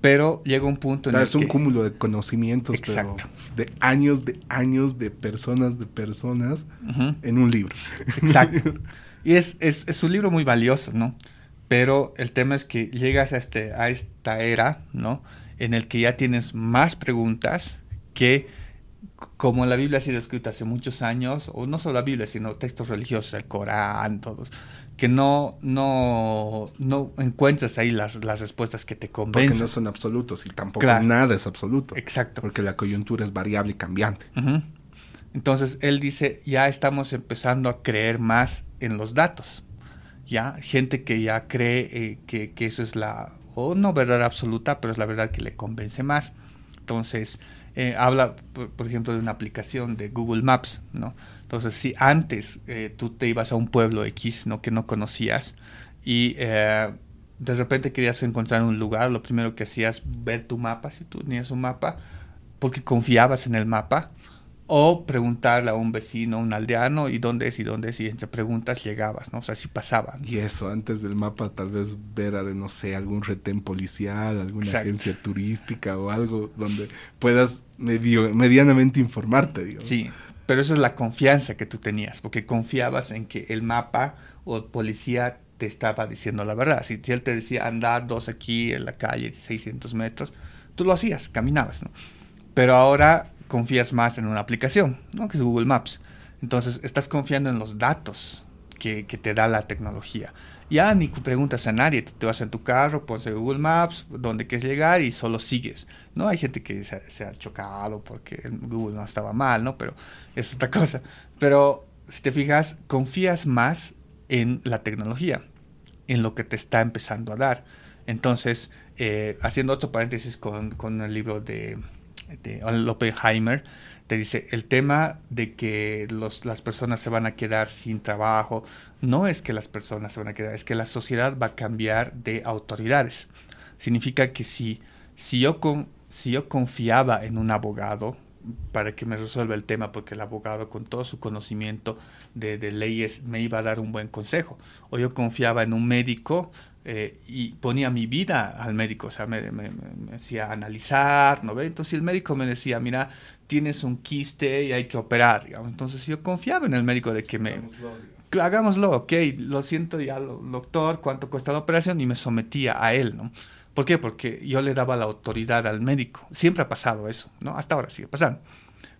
Pero llega un punto en el que... Es un cúmulo de conocimientos, Exacto. de años, de años, de personas, de personas, en un libro. Exacto. Y es, es, es un libro muy valioso, ¿no? Pero el tema es que llegas a, este, a esta era, ¿no? En el que ya tienes más preguntas que, como la Biblia ha sido escrita hace muchos años, o no solo la Biblia, sino textos religiosos, el Corán, todos, que no, no, no encuentras ahí las, las respuestas que te convencen. Porque no son absolutos y tampoco nada es absoluto. Exacto. Porque la coyuntura es variable y cambiante. Entonces, él dice, ya estamos empezando a creer más en los datos ya gente que ya cree eh, que, que, eso es la, o no verdad absoluta, pero es la verdad que le convence más. Entonces, eh, habla, por, ejemplo, de una aplicación de Google Maps, ¿no? Entonces, si antes eh, tú te ibas a un pueblo X, ¿no? Que no conocías y de repente querías encontrar un lugar, lo primero que hacías, ver tu mapa, si tú tenías un mapa, porque confiabas en el mapa, o preguntarle a un vecino, un aldeano, y dónde es y dónde es, y entre preguntas llegabas, ¿no? O sea, si pasaba. Y eso, antes del mapa tal vez ver a, de, no sé, algún retén policial, alguna agencia turística o algo donde puedas medio, medianamente informarte, digamos. Sí, pero eso es la confianza que tú tenías, porque confiabas en que el mapa o policía te estaba diciendo la verdad. Si él te decía, anda dos aquí en la calle, 600 metros, tú lo hacías, caminabas, ¿no? Pero ahora confías más en una aplicación, ¿no? que es Google Maps. Entonces, estás confiando en los datos que, te da la tecnología. Ya ni preguntas a nadie, te vas en tu carro, pones Google Maps, dónde quieres llegar y solo sigues. ¿no? Hay gente que se, ha chocado porque Google no estaba mal, ¿no? Pero es otra cosa. Pero si te fijas, confías más en la tecnología, en lo que te está empezando a dar. Entonces, eh, haciendo otro paréntesis con, con el libro de de Oppenheimer, te dice, el tema de que las personas se van a quedar sin trabajo, no es que las personas se van a quedar, es que la sociedad va a cambiar de autoridades. Significa que si, si, yo, si yo confiaba en un abogado para que me resuelva el tema, porque el abogado con todo su conocimiento de, de leyes me iba a dar un buen consejo, o yo confiaba en un médico eh, y ponía mi vida al médico, o sea, me, me, decía analizar, ¿no ve? Entonces el médico me decía, mira, tienes un quiste y hay que operar, digamos. Entonces yo confiaba en el médico de que me... Hagámoslo, hagámoslo ok, lo siento ya, doctor, cuánto cuesta la operación y me sometía a él, ¿no? ¿Por qué? Porque yo le daba la autoridad al médico. Siempre ha pasado eso, ¿no? Hasta ahora sigue pasando.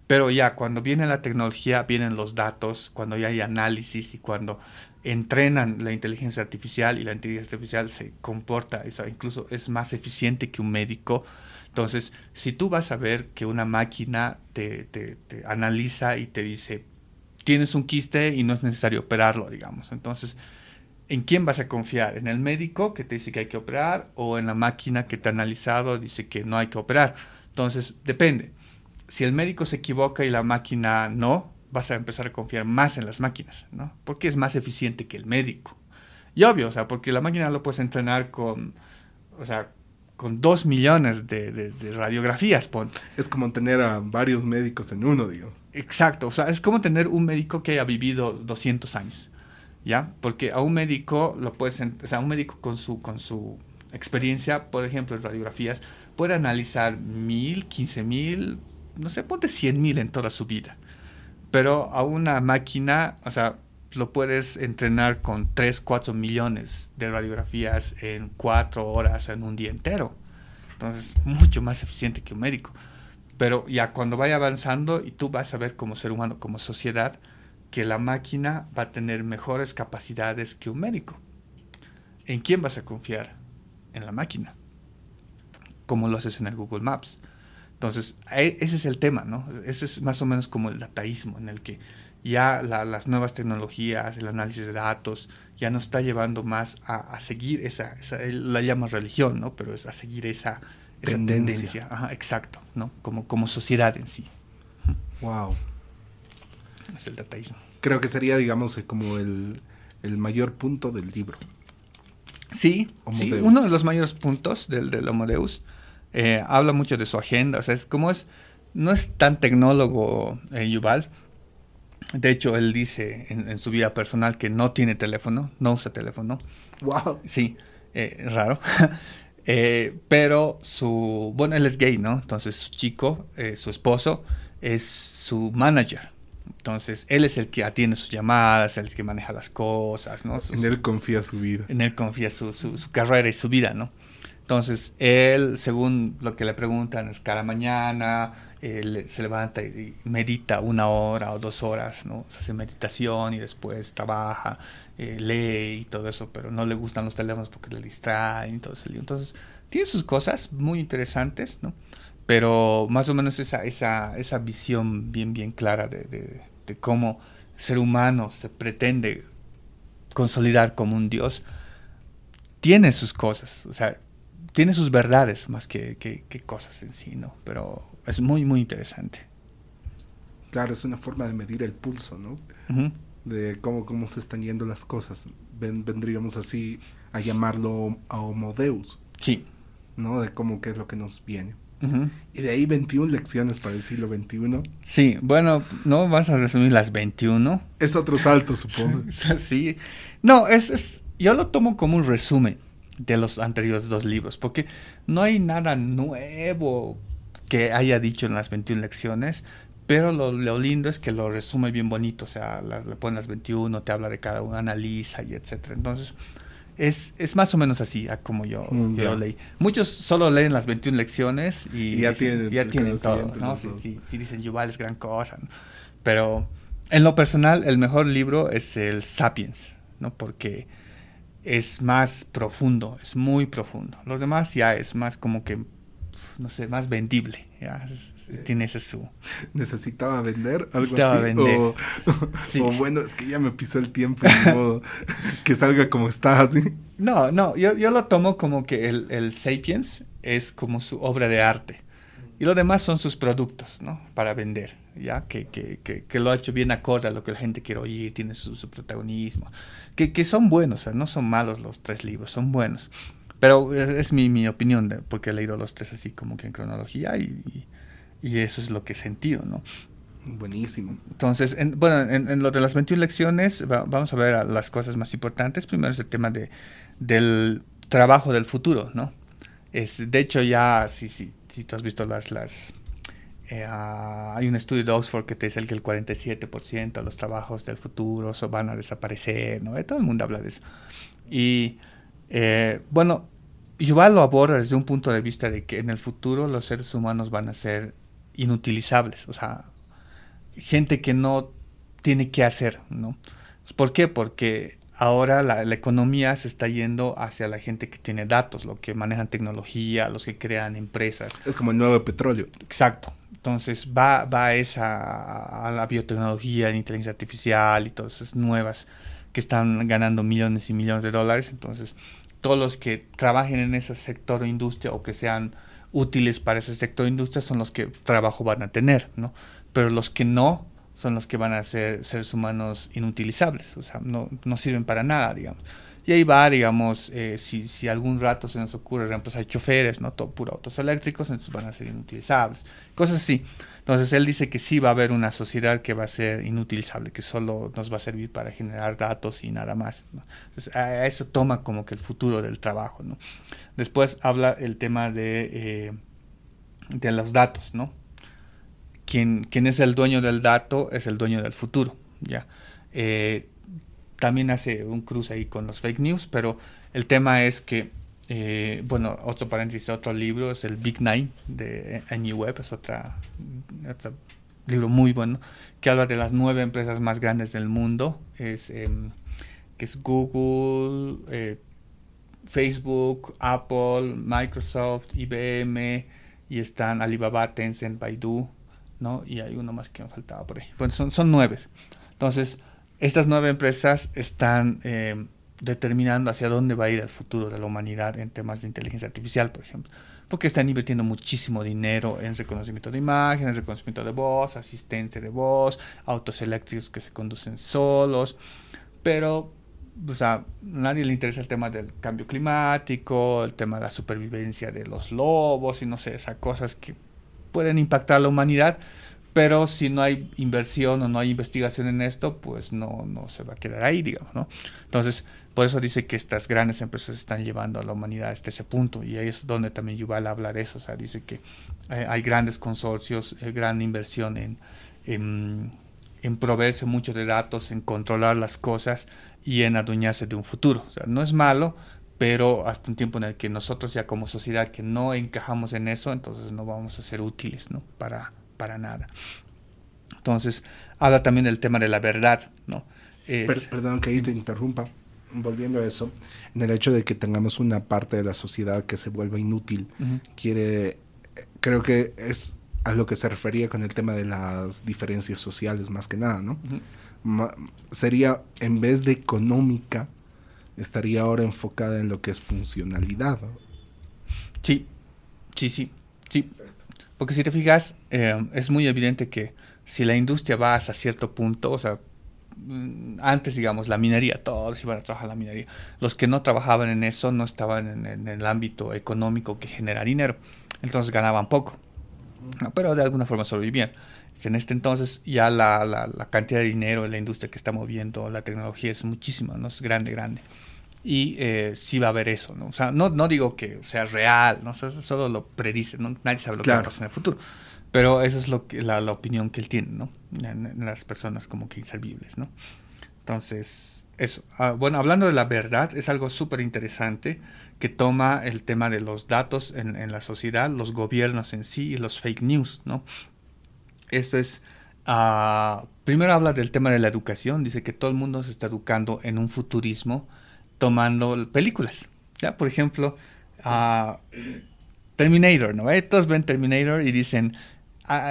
Pero ya cuando viene la tecnología, vienen los datos, cuando ya hay análisis y cuando entrenan la inteligencia artificial y la inteligencia artificial se comporta, incluso es más eficiente que un médico. Entonces, si tú vas a ver que una máquina te, te, analiza y te dice, tienes un quiste y no es necesario operarlo, digamos. Entonces, ¿en quién vas a confiar? ¿En el médico que te dice que hay que operar o en la máquina que te ha analizado dice que no hay que operar? Entonces, depende. Si el médico se equivoca y la máquina no, vas a empezar a confiar más en las máquinas, ¿no? Porque es más eficiente que el médico. Y obvio, o sea, porque la máquina lo puedes entrenar con, o sea, con dos millones de, radiografías. Ponte. Es como tener a varios médicos en uno, digamos. Exacto, o sea, es como tener un médico que haya vivido 200 años, ¿ya? Porque a un médico lo puedes, o sea, un médico con su, con su experiencia, por ejemplo, en radiografías, puede analizar mil, quince mil, no sé, ponte cien mil en toda su vida. Pero a una máquina, o sea, lo puedes entrenar con 3, 4 millones de radiografías en 4 horas, en un día entero. Entonces, mucho más eficiente que un médico. Pero ya cuando vaya avanzando y tú vas a ver como ser humano, como sociedad, que la máquina va a tener mejores capacidades que un médico. ¿En quién vas a confiar? En la máquina. Como lo haces en el Google Maps. Entonces, e, ese es el tema, ¿no? Ese es más o menos como el dataísmo, en el que ya las nuevas tecnologías, el análisis de datos, ya nos está llevando más a, seguir esa, él la llama religión, ¿no? Pero es a seguir esa, tendencia. Ajá, exacto, ¿no? Como, como sociedad en sí. Wow. Es el dataísmo. Creo que sería, digamos, eh, como el, mayor punto del libro. Sí, sí, uno de los mayores puntos del, del Homo Deus. Eh, habla mucho de su agenda, o sea, es como es, no es tan tecnólogo eh, Yuval, de hecho, él dice en, su vida personal que no tiene teléfono, no usa teléfono. Wow. Sí, eh, raro. eh, pero su, bueno, él es gay, ¿no? Entonces su chico, eh, su esposo, es su manager. Entonces, él es el que atiende sus llamadas, el que maneja las cosas, ¿no? en él confía su vida. En él confía su, su, su, carrera y su vida, ¿no? Entonces, él, según lo que le preguntan, es cada mañana, se levanta y medita una hora o dos horas, ¿no? hace meditación y después trabaja, eh, lee y todo eso, pero no le gustan los teléfonos porque le distraen y todo eso. Entonces, tiene sus cosas muy interesantes, ¿no? Pero más o menos esa, esa, esa visión bien, bien clara de, de, de cómo ser humano se pretende consolidar como un Dios, tiene sus cosas, o sea, tiene sus verdades más que, que, que cosas en sí, ¿no? Pero es muy, muy interesante. Claro, es una forma de medir el pulso, ¿no? De cómo, cómo se están yendo las cosas. vendríamos así a llamarlo a Homo Deus. Sí. ¿No? De cómo qué es lo que nos viene. Y de ahí 21 lecciones para el siglo XXI. Sí, bueno, no vas a resumir las 21. Es otro salto, supongo. sí. No, es, es, yo lo tomo como un resumen de los anteriores dos libros, porque no hay nada nuevo que haya dicho en las 21 lecciones, pero lo, lindo es que lo resume bien bonito, o sea, le pone las 21, te habla de cada uno, analiza y etcétera. Entonces, es, es más o menos así como yo, mm, yo leí. Muchos solo leen las 21 lecciones y, ya tienen, ya tienen todo, ¿no? Si, dicen Yuval es gran cosa, Pero en lo personal, el mejor libro es el Sapiens, ¿no? Porque es más profundo, es muy profundo. Los demás ya es más como que no sé, más vendible. Ya, tiene ese su... ¿Necesitaba vender algo así? Vender. O, bueno, es que ya me pisó el tiempo modo que salga como está, así. No, no, yo, yo lo tomo como que el, el Sapiens es como su obra de arte. Y lo demás son sus productos, ¿no? Para vender, ¿ya? Que, que, que, que lo ha hecho bien acorde a lo que la gente quiere oír, tiene su, su protagonismo. Que, que son buenos, o sea, no son malos los tres libros, son buenos. Pero es mi, mi opinión, de, porque he leído los tres así como que en cronología y, y, eso es lo que he sentido, ¿no? Buenísimo. Entonces, en, bueno, en, lo de las 21 lecciones, vamos a ver las cosas más importantes. Primero es el tema de, del trabajo del futuro, ¿no? Es, de hecho, ya, si, si, si tú has visto las... las eh, hay un estudio de Oxford que te dice que el 47% de los trabajos del futuro van a desaparecer, ¿no? Todo el mundo habla de eso. Y eh, bueno, Yuval lo aborda desde un punto de vista de que en el futuro los seres humanos van a ser inutilizables, o sea, gente que no tiene que hacer, ¿no? ¿Por qué? Porque ahora la, economía se está yendo hacia la gente que tiene datos, los que manejan tecnología, los que crean empresas. Es como el nuevo petróleo. Exacto. Entonces va, va esa, a la biotecnología, la inteligencia artificial y todas esas nuevas que están ganando millones y millones de dólares. Entonces, todos los que trabajen en ese sector o industria o que sean útiles para ese sector o industria son los que trabajo van a tener, ¿no? Pero los que no son los que van a ser seres humanos inutilizables, o sea, no, no sirven para nada, digamos. Y ahí va, digamos, eh, si, si algún rato se nos ocurre reemplazar choferes, ¿no? Todo puro autos eléctricos, entonces van a ser inutilizables. Cosas así. Entonces él dice que sí va a haber una sociedad que va a ser inutilizable, que solo nos va a servir para generar datos y nada más. Entonces, a eso toma como que el futuro del trabajo. ¿no? Después habla el tema de, eh, de los datos, ¿no? Quien, quien, es el dueño del dato es el dueño del futuro, ¿ya? Eh, también hace un cruce ahí con los fake news, pero el tema es que eh, bueno, otro paréntesis, otro libro es el Big Nine de Annie Web, es otra, otro libro muy bueno que habla de las nueve empresas más grandes del mundo, es, em, que es Google, eh, Facebook, Apple, Microsoft, IBM, y están Alibaba, Tencent, Baidu, ¿no? Y hay uno más que me faltaba por ahí. Bueno, son, son nueve. Entonces, estas nueve empresas están... Eh, determinando hacia dónde va a ir el futuro de la humanidad en temas de inteligencia artificial, por ejemplo. Porque están invirtiendo muchísimo dinero en reconocimiento de imágenes, reconocimiento de voz, asistente de voz, autos eléctricos que se conducen solos. Pero, o sea, nadie le interesa el tema del cambio climático, el tema de la supervivencia de los lobos y no sé, esas cosas que pueden impactar a la humanidad. Pero si no hay inversión o no hay investigación en esto, pues no, no se va a quedar ahí, digamos, ¿no? Entonces, por eso dice que estas grandes empresas están llevando a la humanidad hasta ese punto y ahí es donde también Yuval habla de eso, o sea, dice que eh, hay grandes consorcios, eh, gran inversión en, en, proveerse mucho de datos, en controlar las cosas y en adueñarse de un futuro. O sea, no es malo, pero hasta un tiempo en el que nosotros ya como sociedad que no encajamos en eso, entonces no vamos a ser útiles, ¿no? Para, para nada. Entonces, habla también del tema de la verdad, ¿no? perdón que ahí te interrumpa volviendo a eso, en el hecho de que tengamos una parte de la sociedad que se vuelva inútil, quiere, creo que es a lo que se refería con el tema de las diferencias sociales más que nada, ¿no? sería, en vez de económica, estaría ahora enfocada en lo que es funcionalidad. Sí, sí, sí, sí. Porque si te fijas, eh, es muy evidente que si la industria va hasta cierto punto, o sea, Mm, antes, digamos, la minería, todos iban a trabajar la minería. Los que no trabajaban en eso no estaban en, el ámbito económico que genera dinero, entonces ganaban poco, pero de alguna forma sobrevivían. En este entonces ya la, la, cantidad de dinero en la industria que está moviendo la tecnología es muchísima, ¿no? Es grande, grande. Y eh, sí va a haber eso, ¿no? O sea, no, no digo que sea real, ¿no? Solo, lo predice, ¿no? Nadie sabe lo que va a pasar en el futuro. Pero esa es lo que, la, la, opinión que él tiene, ¿no? En, las personas como que inservibles, ¿no? Entonces, eso. Ah, bueno, hablando de la verdad, es algo súper interesante que toma el tema de los datos en, en, la sociedad, los gobiernos en sí y los fake news, ¿no? Esto es... Uh, primero habla del tema de la educación, dice que todo el mundo se está educando en un futurismo tomando películas. ¿ya? Por ejemplo, uh, Terminator, ¿no? Todos ven Terminator y dicen,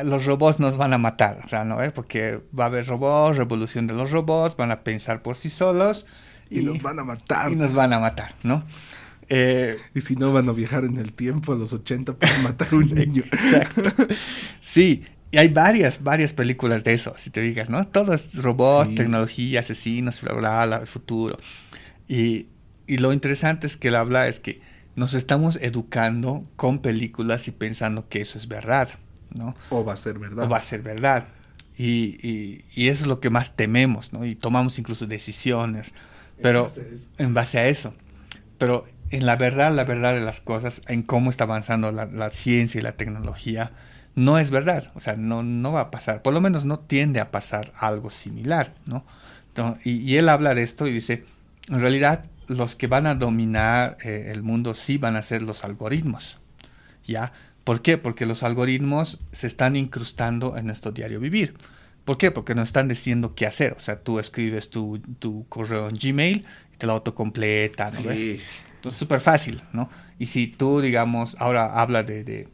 los robots nos van a matar, o sea, ¿no? Porque va a haber robots, revolución de los robots, van a pensar por sí solos. Y, nos van a matar. Y nos van a matar, ¿no? Eh, y si no van a viajar en el tiempo a los 80 para matar a un niño. Exacto. Sí, y hay varias, varias películas de eso, si te digas, ¿no? Todo es robots, tecnología, asesinos, bla, bla, bla, el futuro. Y, y lo interesante es que él habla es que nos estamos educando con películas y pensando que eso es verdad. ¿no? O va a ser verdad. O va a ser verdad. Y, y, eso es lo que más tememos, ¿no? Y tomamos incluso decisiones, pero en base a eso. Pero en la verdad, la verdad de las cosas, en cómo está avanzando la, ciencia y la tecnología, no es verdad. O sea, no, no va a pasar. Por lo menos no tiende a pasar algo similar, ¿no? y, él habla de esto y dice, en realidad los que van a dominar eh, el mundo sí van a ser los algoritmos, ¿ya? ¿Por qué? Porque los algoritmos se están incrustando en nuestro diario vivir. ¿Por qué? Porque nos están diciendo qué hacer. O sea, tú escribes tu, correo en Gmail y te lo autocompleta. ¿no? Sí. Entonces, súper fácil, ¿no? Y si tú, digamos, ahora habla de,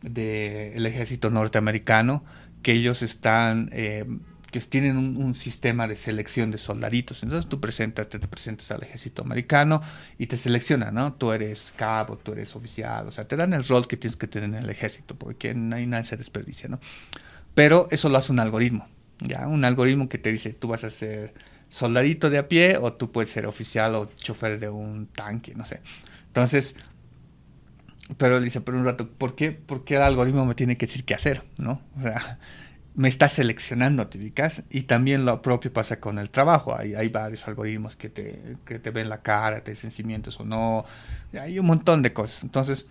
de, el ejército norteamericano, que ellos están eh, que tienen un, sistema de selección de soldaditos. Entonces tú presentas, te, presentas al ejército americano y te seleccionan, ¿no? Tú eres cabo, tú eres oficial, o sea, te dan el rol que tienes que tener en el ejército, porque hay nada se desperdicia, ¿no? Pero eso lo hace un algoritmo, ¿ya? Un algoritmo que te dice, tú vas a ser soldadito de a pie o tú puedes ser oficial o chofer de un tanque, no sé. Entonces, pero dice, pero un rato, ¿por qué, ¿por qué el algoritmo me tiene que decir qué hacer? ¿No? O sea, me está seleccionando, ¿te ubicas? Y también lo propio pasa con el trabajo. Hay, hay varios algoritmos que te, que te ven la cara, te dicen si mientes o no. Hay un montón de cosas. Entonces,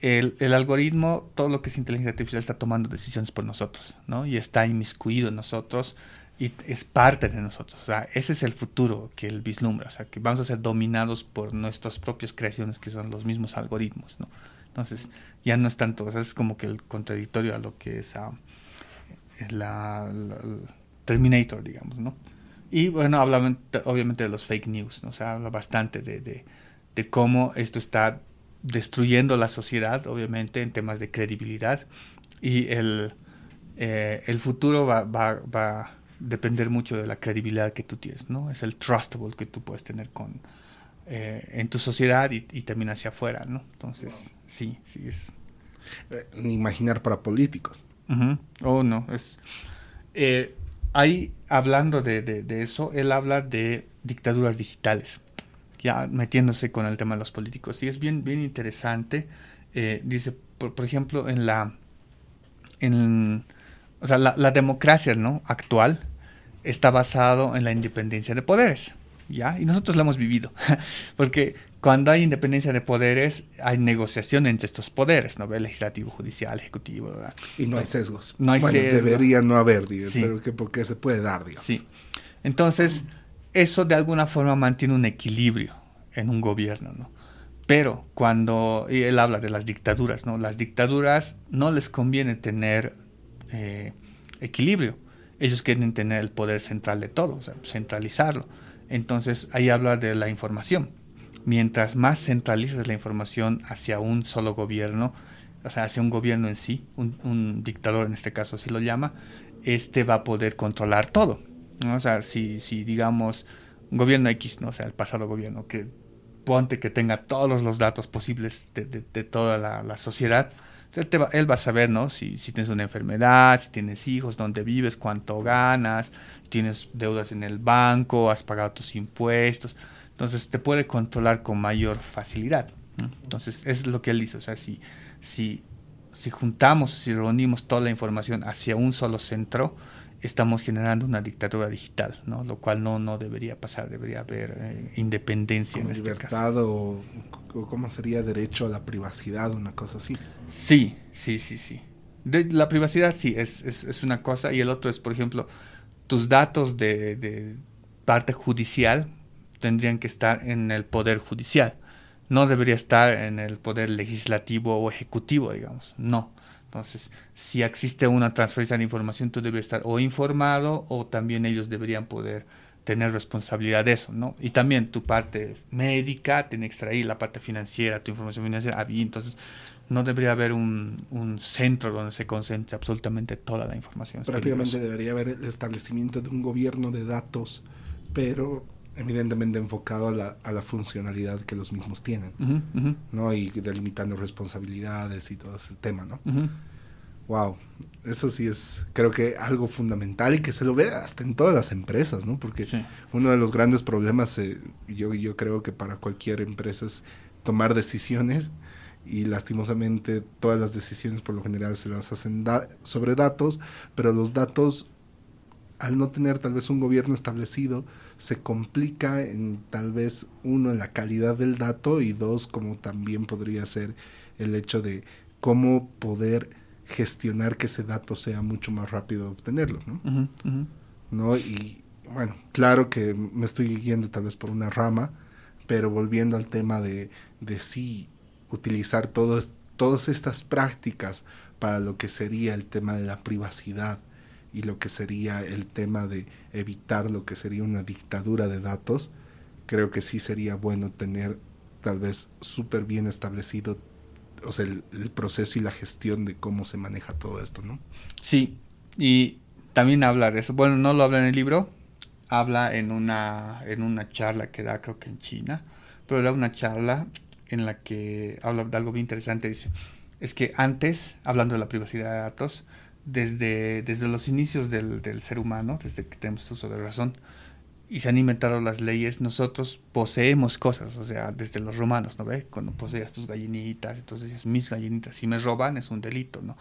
el, el, algoritmo, todo lo que es inteligencia artificial está tomando decisiones por nosotros, ¿no? Y está inmiscuido en nosotros y es parte de nosotros. O sea, ese es el futuro que él vislumbra. O sea, que vamos a ser dominados por nuestras propias creaciones, que son los mismos algoritmos, ¿no? Entonces, ya no es tanto, o sea, es como que el contradictorio a lo que es uh, la, la, Terminator, digamos, ¿no? Y bueno, habla obviamente de los fake news, ¿no? O sea, habla bastante de, de, de cómo esto está destruyendo la sociedad, obviamente, en temas de credibilidad. Y el, eh, el futuro va, va, va, a depender mucho de la credibilidad que tú tienes, ¿no? Es el trustable que tú puedes tener con, eh, en tu sociedad y, y, también hacia afuera, ¿no? Entonces, sí, sí es... Eh, imaginar para políticos. Oh, no, es... Eh, ahí, hablando de, de, de eso, él habla de dictaduras digitales ya metiéndose con el tema de los políticos. Y es bien, bien interesante. Eh, dice, por, por, ejemplo, en la, en, o sea, la, la, democracia ¿no? actual está basado en la independencia de poderes. ¿ya? Y nosotros lo hemos vivido. Porque cuando hay independencia de poderes, hay negociación entre estos poderes, ¿no? Legislativo, judicial, ejecutivo. ¿verdad? Y no hay sesgos. No hay bueno, sesgos. debería no haber, digamos, sí. pero que porque se puede dar, digamos. Sí. Entonces, eso de alguna forma mantiene un equilibrio en un gobierno, ¿no? Pero cuando y él habla de las dictaduras, ¿no? Las dictaduras no les conviene tener eh, equilibrio. Ellos quieren tener el poder central de todo, o sea, centralizarlo. Entonces ahí habla de la información. Mientras más centralizas la información hacia un solo gobierno, o sea, hacia un gobierno en sí, un, dictador en este caso así lo llama, este va a poder controlar todo. O sea, si, si digamos un gobierno X, ¿no? o sea, el pasado gobierno, que ponte que tenga todos los datos posibles de, de, de toda la, sociedad, él, te va, él, va, a saber, ¿no? Si, si, tienes una enfermedad, si tienes hijos, dónde vives, cuánto ganas, tienes deudas en el banco, has pagado tus impuestos. Entonces te puede controlar con mayor facilidad. ¿no? Entonces es lo que él dice. O sea, si, si, si juntamos, si reunimos toda la información hacia un solo centro, estamos generando una dictadura digital, ¿no? Lo cual no, no debería pasar, debería haber eh, independencia Como en libertad este caso. O, o, cómo sería derecho a la privacidad, una cosa así. Sí, sí, sí, sí. De, la privacidad sí, es, es, es, una cosa y el otro es, por ejemplo, tus datos de, de parte judicial tendrían que estar en el poder judicial. No debería estar en el poder legislativo o ejecutivo, digamos. No. Entonces, si existe una transferencia de información, tú debes estar o informado o también ellos deberían poder tener responsabilidad de eso, ¿no? Y también tu parte médica, tiene que extraer la parte financiera, tu información financiera, entonces no debería haber un, un, centro donde se concentre absolutamente toda la información. Prácticamente debería haber el establecimiento de un gobierno de datos, pero evidentemente enfocado a la, a la funcionalidad que los mismos tienen, uh -huh, uh -huh. ¿no? Y delimitando responsabilidades y todo ese tema, ¿no? Uh -huh. Wow, eso sí es, creo que algo fundamental y que se lo ve hasta en todas las empresas, ¿no? Porque sí. uno de los grandes problemas, eh, yo, yo creo que para cualquier empresa es tomar decisiones y lastimosamente todas las decisiones por lo general se las hacen da sobre datos, pero los datos al no tener tal vez un gobierno establecido, se complica en tal vez uno en la calidad del dato y dos como también podría ser el hecho de cómo poder gestionar que ese dato sea mucho más rápido obtenerlo, ¿no? Uh -huh, uh -huh. ¿no? Y bueno, claro que me estoy yendo tal vez por una rama, pero volviendo al tema de, de sí utilizar todos, todas estas prácticas para lo que sería el tema de la privacidad y lo que sería el tema de evitar lo que sería una dictadura de datos, creo que sí sería bueno tener tal vez súper bien establecido o sea, el, proceso y la gestión de cómo se maneja todo esto, ¿no? Sí, y también habla de eso. Bueno, no lo habla en el libro, habla en una, en una charla que da creo que en China, pero da una charla en la que habla de algo bien interesante, dice, es que antes, hablando de la privacidad de datos, desde, desde los inicios del, del, ser humano, desde que tenemos uso de razón, y se han inventado las leyes, nosotros poseemos cosas, o sea, desde los romanos, ¿no ve? Cuando poseías tus gallinitas, entonces mis gallinitas, si me roban es un delito, ¿no?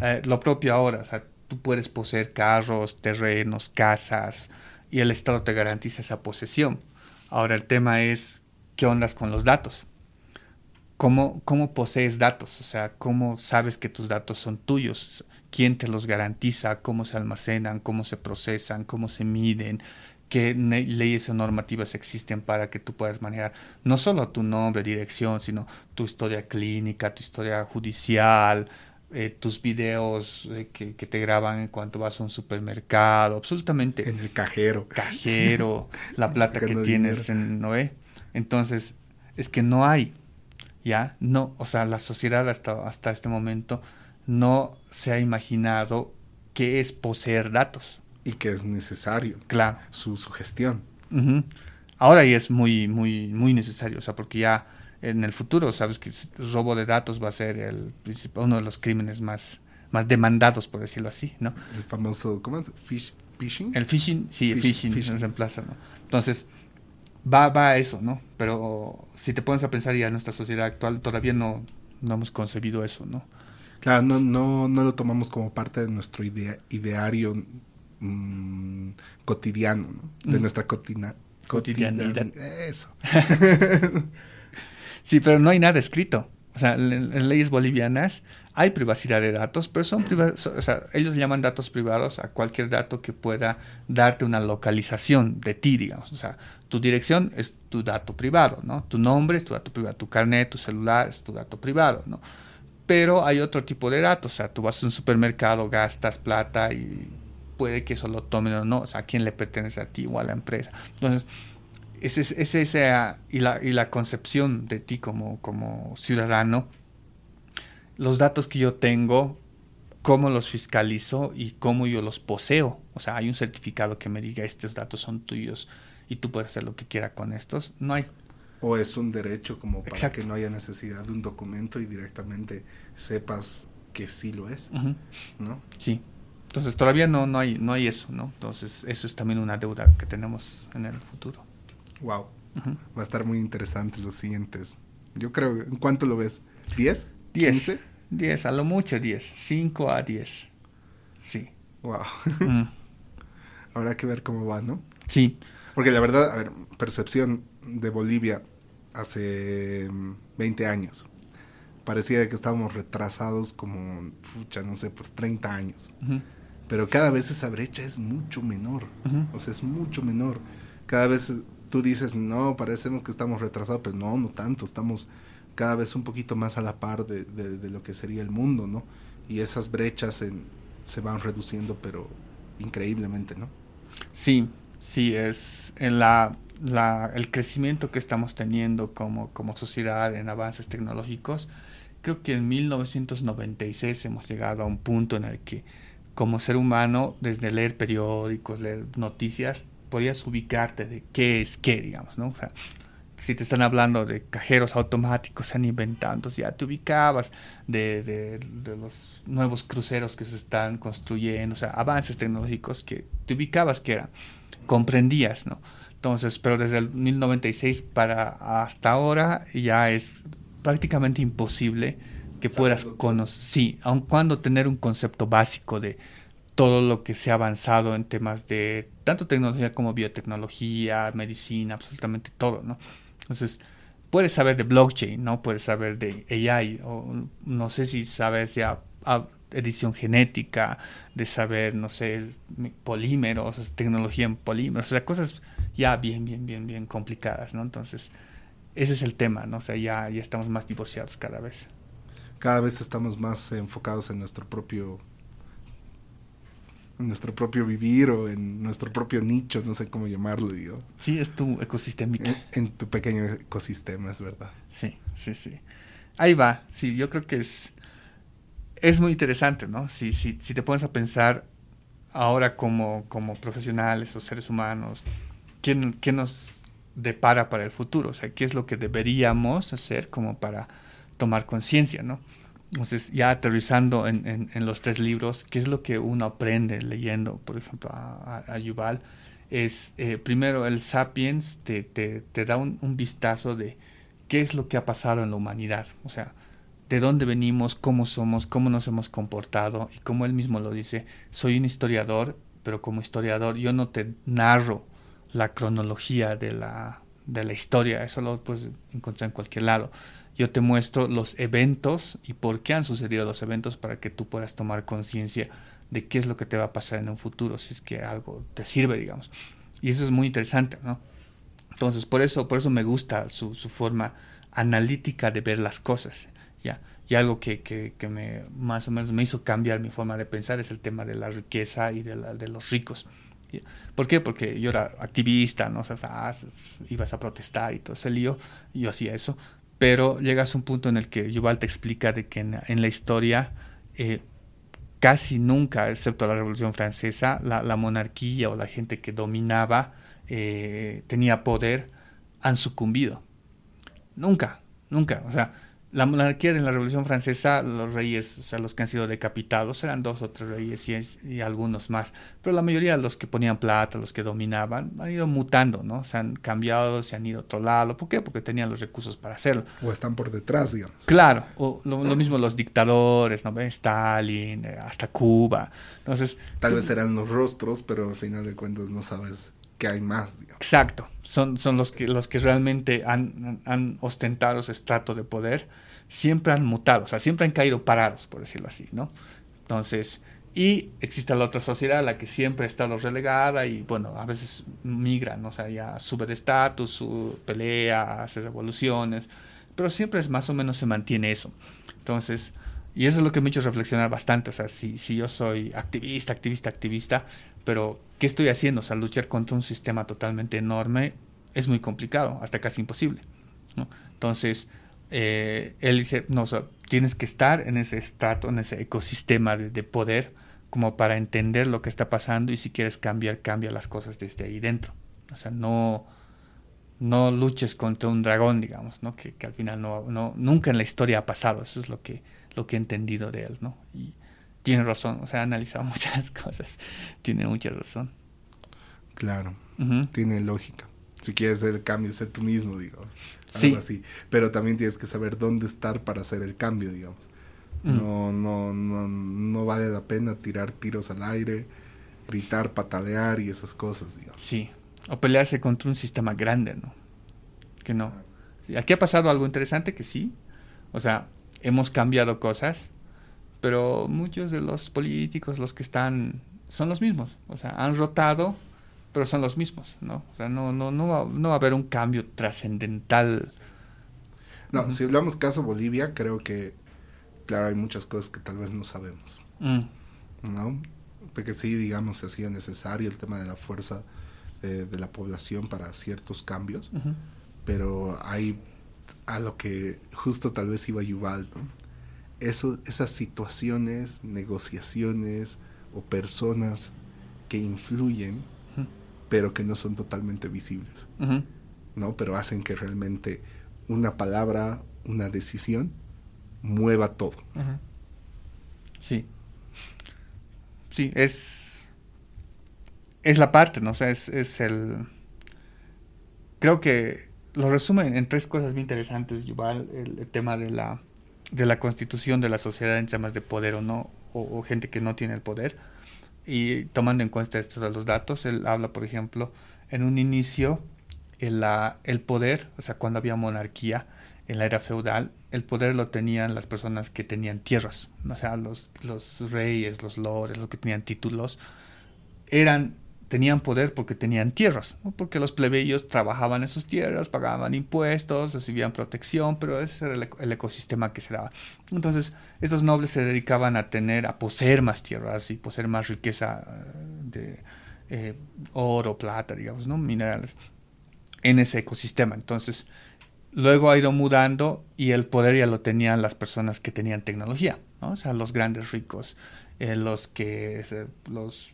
Eh, lo propio ahora, o sea, tú puedes poseer carros, terrenos, casas, y el Estado te garantiza esa posesión. Ahora el tema es, ¿qué ondas con los datos? ¿Cómo, ¿Cómo posees datos? O sea, ¿cómo sabes que tus datos son tuyos? ¿Quién te los garantiza? ¿Cómo se almacenan? ¿Cómo se procesan? ¿Cómo se miden? qué leyes o normativas existen para que tú puedas manejar no solo tu nombre, dirección, sino tu historia clínica, tu historia judicial, eh, tus videos eh, que, te graban en cuanto vas a un supermercado, absolutamente. En el cajero. Cajero, la plata que tienes en Noé. Entonces, es que no hay, ¿ya? No, o sea, la sociedad hasta, hasta este momento no se ha imaginado qué es poseer datos y que es necesario. Claro. Su, gestión. Ahora ya es muy, muy, muy necesario, o sea, porque ya en el futuro, sabes que el robo de datos va a ser el uno de los crímenes más, más demandados, por decirlo así, ¿no? El famoso, ¿cómo es? ¿Phishing? El phishing, sí, el phishing, phishing. reemplaza, ¿no? Entonces, va, va a eso, ¿no? Pero si te pones a pensar ya en nuestra sociedad actual, todavía no, no hemos concebido eso, ¿no? Claro, no, no, no lo tomamos como parte de nuestro ideario Mm, cotidiano, de mm. nuestra cotina, cotidianidad. Eso. sí, pero no hay nada escrito. O sea, en, leyes bolivianas hay privacidad de datos, pero son privados, o sea, ellos llaman datos privados a cualquier dato que pueda darte una localización de ti, digamos. O sea, tu dirección es tu dato privado, ¿no? Tu nombre es tu dato privado, tu carnet, tu celular es tu dato privado, ¿no? Pero hay otro tipo de datos, o sea, tú vas a un supermercado, gastas plata y puede que eso lo tomen o no, o sea, a quién le pertenece a ti o a la empresa. Entonces, es, es, esa, y la, y la concepción de ti como, como ciudadano, los datos que yo tengo, cómo los fiscalizo y cómo yo los poseo. O sea, hay un certificado que me diga estos datos son tuyos y tú puedes hacer lo que quieras con estos. No hay. O es un derecho como para que no haya necesidad de un documento y directamente sepas que sí lo es, ¿no? Sí. Entonces todavía no, no, hay, no hay eso, ¿no? Entonces eso es también una deuda que tenemos en el futuro. Wow. Va a estar muy interesante los siguientes. Yo creo, ¿en cuánto lo ves? ¿10? 10. 10, a lo mucho 10. 5 a 10. Sí. Wow. Habrá que ver cómo va, ¿no? Sí. Porque la verdad, a ver, percepción de Bolivia hace 20 años parecía que estábamos retrasados como, pucha, no sé, pues 30 años pero cada vez esa brecha es mucho menor, o sea, es mucho menor. Cada vez tú dices, no, parecemos que estamos retrasados, pero no, no tanto, estamos cada vez un poquito más a la par de, lo que sería el mundo, ¿no? Y esas brechas se van reduciendo, pero increíblemente, ¿no? Sí, sí, es en la, la, el crecimiento que estamos teniendo como, como sociedad en avances tecnológicos. Creo que en 1996 hemos llegado a un punto en el que como ser humano, desde leer periódicos, leer noticias, podías ubicarte de qué es qué, digamos, ¿no? O sea, si te están hablando de cajeros automáticos, se han inventado, ya te ubicabas de, de, los nuevos cruceros que se están construyendo, o sea, avances tecnológicos que te ubicabas que eran, comprendías, ¿no? Entonces, pero desde el 1096 para hasta ahora ya es prácticamente imposible que puedas conocer, sí, aun cuando tener un concepto básico de todo lo que se ha avanzado en temas de tanto tecnología como biotecnología, medicina, absolutamente todo, ¿no? Entonces, puedes saber de blockchain, ¿no? Puedes saber de AI, o no sé si sabes ya edición genética, de saber, no sé, polímeros, tecnología en polímeros, o sea, cosas ya bien, bien, bien, bien complicadas, ¿no? Entonces, ese es el tema, ¿no? O sea, ya, ya estamos más divorciados cada vez cada vez estamos más enfocados en nuestro propio en nuestro propio vivir o en nuestro propio nicho, no sé cómo llamarlo, digo. Sí, es tu ecosistema. En, tu pequeño ecosistema, es verdad. Sí, sí, sí. Ahí va, sí, yo creo que es, es muy interesante, ¿no? Si, si, si te pones a pensar ahora como, como profesionales o seres humanos, ¿qué, ¿qué nos depara para el futuro? O sea, ¿qué es lo que deberíamos hacer como para tomar conciencia, ¿no? Entonces, ya aterrizando en, los tres libros, ¿qué es lo que uno aprende leyendo, por ejemplo, a, a, Yuval? es, eh, primero, el Sapiens te, da un, vistazo de qué es lo que ha pasado en la humanidad, o sea, de dónde venimos, cómo somos, cómo nos hemos comportado, y como él mismo lo dice, soy un historiador, pero como historiador yo no te narro la cronología de la, de la historia, eso lo puedes encontrar en cualquier lado. Yo te muestro los eventos y por qué han sucedido los eventos para que tú puedas tomar conciencia de qué es lo que te va a pasar en un futuro, si es que algo te sirve, digamos. Y eso es muy interesante, ¿no? Entonces, por eso, por eso me gusta su, su forma analítica de ver las cosas, ¿ya? Y algo que, que, que, me más o menos me hizo cambiar mi forma de pensar es el tema de la riqueza y de, la, de los ricos. ¿Por qué? Porque yo era activista, ¿no? O sea, ah, ibas a protestar y todo ese lío, y yo hacía eso, pero llegas a un punto en el que Yuval te explica de que en, la historia eh, casi nunca, excepto la Revolución Francesa, la, la monarquía o la gente que dominaba, eh, tenía poder, han sucumbido. Nunca, nunca. O sea, la monarquía de la Revolución Francesa, los reyes, o sea, los que han sido decapitados, eran dos o tres reyes y, y, algunos más. Pero la mayoría de los que ponían plata, los que dominaban, han ido mutando, ¿no? Se han cambiado, se han ido a otro lado. ¿Por qué? Porque tenían los recursos para hacerlo. O están por detrás, digamos. Claro, o lo, lo mismo los dictadores, ¿no? Stalin, hasta Cuba. Entonces. Tal vez eran los rostros, pero al final de cuentas no sabes que hay más. Exacto, son, son los, que, los que realmente han, han, ostentado ese estrato de poder, siempre han mutado, o sea, siempre han caído parados, por decirlo así, ¿no? Entonces, y existe la otra sociedad, la que siempre ha estado relegada y, bueno, a veces migran, o sea, ya sube de estatus, su pelea, hace revoluciones, pero siempre es más o menos se mantiene eso. Entonces, y eso es lo que me ha hecho reflexionar bastante, o sea, si, si yo soy activista, activista, activista, pero ¿qué estoy haciendo? O sea, luchar contra un sistema totalmente enorme es muy complicado, hasta casi imposible. Entonces, eh, él dice, no, tienes que estar en ese estrato, en ese ecosistema de, de, poder, como para entender lo que está pasando y si quieres cambiar, cambia las cosas desde ahí dentro. O sea, no, no luches contra un dragón, digamos, ¿no? Que, al final no, nunca en la historia ha pasado, eso es lo que, lo que he entendido de él, ¿no? Tiene razón, o sea, ha analizado muchas cosas, tiene mucha razón. Claro, uh -huh. tiene lógica. Si quieres hacer el cambio, sé tú mismo, digo, algo sí. así. Pero también tienes que saber dónde estar para hacer el cambio, digamos. Uh -huh. no, no, no, no vale la pena tirar tiros al aire, gritar, patalear y esas cosas, digamos. Sí, o pelearse contra un sistema grande, ¿no? Que no. Aquí ha pasado algo interesante que sí, o sea, hemos cambiado cosas, pero muchos de los políticos, los que están, son los mismos, o sea, han rotado, pero son los mismos, ¿no? O sea, no, no, no, va, no va a haber un cambio trascendental. No, uh -huh. si hablamos caso Bolivia, creo que, claro, hay muchas cosas que tal vez no sabemos, mm. ¿no? Porque sí, digamos, se hacía necesario el tema de la fuerza eh, de la población para ciertos cambios, uh -huh. pero hay a lo que justo tal vez iba Yuval, ¿no? Eso, esas situaciones, negociaciones o personas que influyen, uh -huh. pero que no son totalmente visibles, uh -huh. ¿no? Pero hacen que realmente una palabra, una decisión, mueva todo. Uh -huh. Sí. Sí, es. Es la parte, ¿no? O sea, es, es el. Creo que lo resumen en tres cosas muy interesantes, Yuval, el, el tema de la de la constitución de la sociedad en temas de poder o no, o, gente que no tiene el poder. Y tomando en cuenta estos los datos, él habla, por ejemplo, en un inicio, el, el poder, o sea, cuando había monarquía en la era feudal, el poder lo tenían las personas que tenían tierras, o sea, los, los reyes, los lores, los que tenían títulos, eran tenían poder porque tenían tierras, porque los plebeyos trabajaban en sus tierras, pagaban impuestos, recibían protección, pero ese era el, ecosistema que se daba. Entonces, estos nobles se dedicaban a tener, a poseer más tierras y poseer más riqueza de eh, oro, plata, digamos, ¿no? minerales, en ese ecosistema. Entonces, luego ha ido mudando y el poder ya lo tenían las personas que tenían tecnología, ¿no? o sea, los grandes ricos, eh, los que, los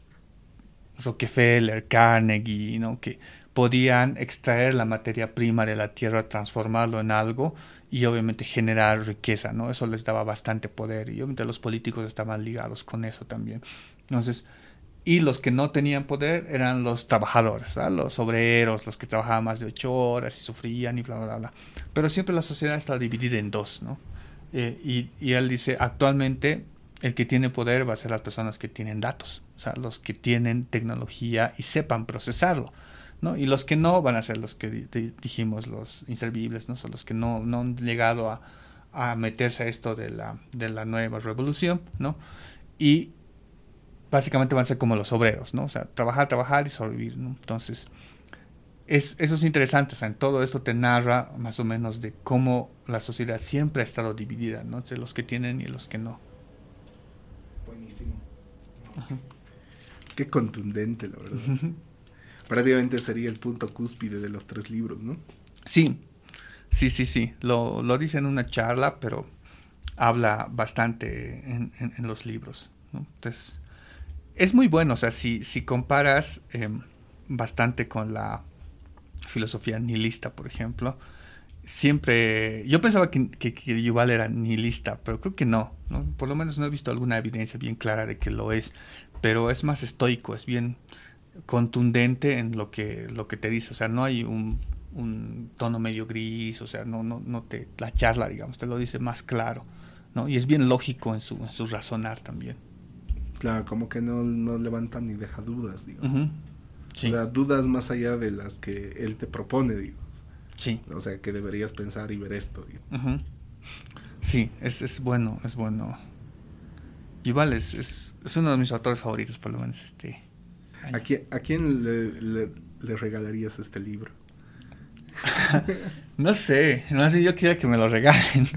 Rockefeller, Carnegie, ¿no? que podían extraer la materia prima de la tierra, transformarlo en algo y obviamente generar riqueza, ¿no? Eso les daba bastante poder y obviamente los políticos estaban ligados con eso también. Entonces, y los que no tenían poder eran los trabajadores, los obreros, los que trabajaban más de ocho horas y sufrían y bla, bla, bla. Pero siempre la sociedad está dividida en dos, ¿no? Eh, y, y, él dice, actualmente el que tiene poder va a ser las personas que tienen datos, o sea, los que tienen tecnología y sepan procesarlo. ¿no? Y los que no van a ser los que dijimos, los inservibles, ¿no? Son los que no, no han llegado a, meterse a esto de la, de la nueva revolución, ¿no? Y básicamente van a ser como los obreros, ¿no? O sea, trabajar, trabajar y sobrevivir, ¿no? Entonces, es, eso es interesante, o sea, en todo esto te narra más o menos de cómo la sociedad siempre ha estado dividida, ¿no? Entre los que tienen y los que no. Qué contundente, la verdad. Prácticamente sería el punto cúspide de los tres libros, ¿no? Sí, sí, sí, sí. Lo, lo dice en una charla, pero habla bastante en, en, los libros. ¿no? Entonces, es muy bueno, o sea, si, si comparas em, bastante con la filosofía nihilista, por ejemplo, siempre, yo pensaba que, que, que, Yuval era nihilista, pero creo que no, no, por lo menos no he visto alguna evidencia bien clara de que lo es, pero es más estoico, es bien contundente en lo que, lo que te dice, o sea, no hay un, un tono medio gris, o sea, no, no, no te, la charla, digamos, te lo dice más claro, ¿no? Y es bien lógico en su, en su razonar también. Claro, como que no, no levanta ni deja dudas, digamos. O sea, dudas más allá de las que él te propone, digamos. Sí. O sea, que deberías pensar y ver esto. Sí, es, es bueno, es bueno. Igual es, es, es, uno de mis autores favoritos, por lo menos este ¿A quién, a quién le, le, regalarías este libro? no sé, no sé, yo quiero que me lo regalen.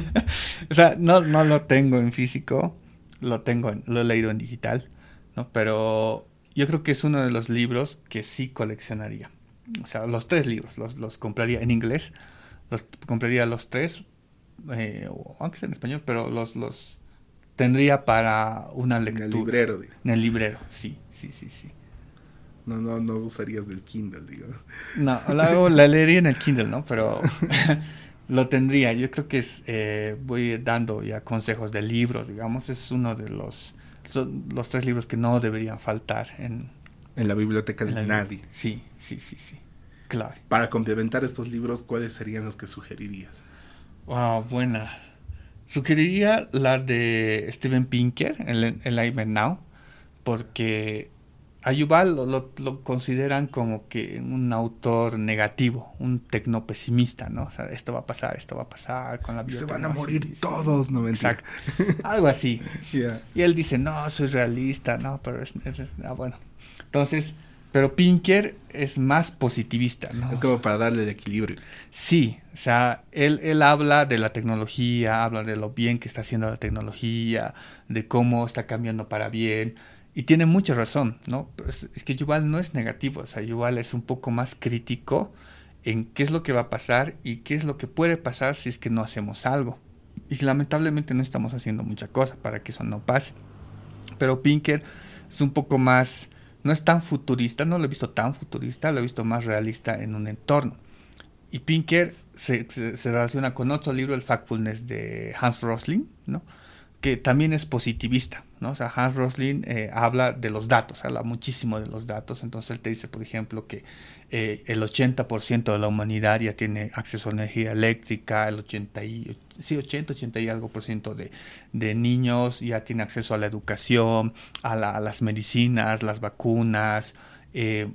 o sea, no, no lo tengo en físico, lo tengo, lo he leído en digital, ¿no? Pero yo creo que es uno de los libros que sí coleccionaría. O sea, los tres libros, los, los compraría en inglés, los compraría los tres, eh, aunque sea en español, pero los, los tendría para una lectura. En el librero. En el librero, sí sí, sí, sí. No, no, no usarías del Kindle, digamos. No, la, la leería en el Kindle, ¿no? Pero lo tendría. Yo creo que es, eh, voy dando ya consejos de libros, digamos. Es uno de los, los tres libros que no deberían faltar en... En la biblioteca de nadie. Sí, sí, sí, sí. Claro. Para complementar estos libros, ¿cuáles serían los que sugerirías? Wow, buena. Sugeriría la de Steven Pinker, el, el Now, porque a Yuval lo, consideran como que un autor negativo, un tecnopesimista, ¿no? O sea, esto va a pasar, esto va a pasar con la vida. Se van a morir todos, ¿no? Exacto. Algo así. Y él dice, no, soy realista, no, pero es, ah, bueno. Entonces, pero Pinker es más positivista, ¿no? Es como para darle el equilibrio. Sí, o sea, él, él habla de la tecnología, habla de lo bien que está haciendo la tecnología, de cómo está cambiando para bien, y tiene mucha razón, ¿no? Es, es, que Yuval no es negativo, o sea, Yuval es un poco más crítico en qué es lo que va a pasar y qué es lo que puede pasar si es que no hacemos algo. Y lamentablemente no estamos haciendo mucha cosa para que eso no pase. Pero Pinker es un poco más, no es tan futurista, no lo he visto tan futurista, lo he visto más realista en un entorno. Y Pinker se, relaciona con otro libro, el Factfulness de Hans Rosling, ¿no? que también es positivista, ¿no? O sea, Hans Rosling eh, habla de los datos, habla muchísimo de los datos, entonces él te dice, por ejemplo, que eh, el 80% de la humanidad ya tiene acceso a energía eléctrica, el 80 y, sí, 80, 80 y algo por ciento de, de niños ya tiene acceso a la educación, a, la, a las medicinas, las vacunas, eh,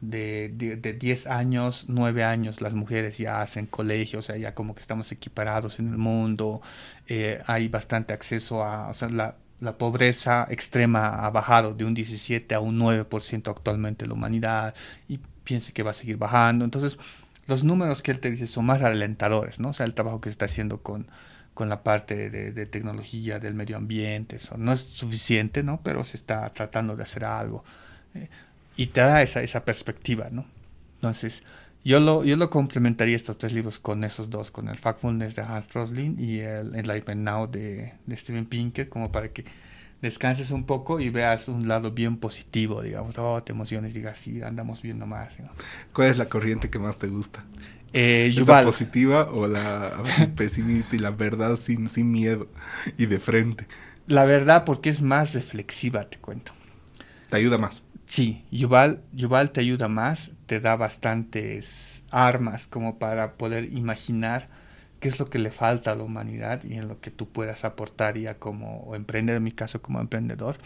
de, de, de, 10 años, 9 años, las mujeres ya hacen colegio, o sea, ya como que estamos equiparados en el mundo, eh, hay bastante acceso a, o sea, la, la, pobreza extrema ha bajado de un 17 a un 9% actualmente en la humanidad y piense que va a seguir bajando. Entonces, los números que él te dice son más alentadores, ¿no? O sea, el trabajo que se está haciendo con, con la parte de, de, tecnología, del medio ambiente, eso no es suficiente, ¿no? Pero se está tratando de hacer algo. Eh, y te da esa, esa perspectiva, ¿no? Entonces, yo lo, yo lo complementaría estos tres libros con esos dos, con el Factfulness de Hans Rosling y el Enlightenment Now de, de Steven Pinker, como para que descanses un poco y veas un lado bien positivo, digamos, oh, te emociones, digas, sí, andamos viendo más. ¿Cuál es la corriente que más te gusta? Eh, ¿La positiva o la pesimista y la verdad sin, sin miedo y de frente? La verdad porque es más reflexiva, te cuento. Te ayuda más. Sí, Yuval, Yuval te ayuda más, te da bastantes armas como para poder imaginar qué es lo que le falta a la humanidad y en lo que tú puedas aportar ya como emprendedor, en mi caso como emprendedor,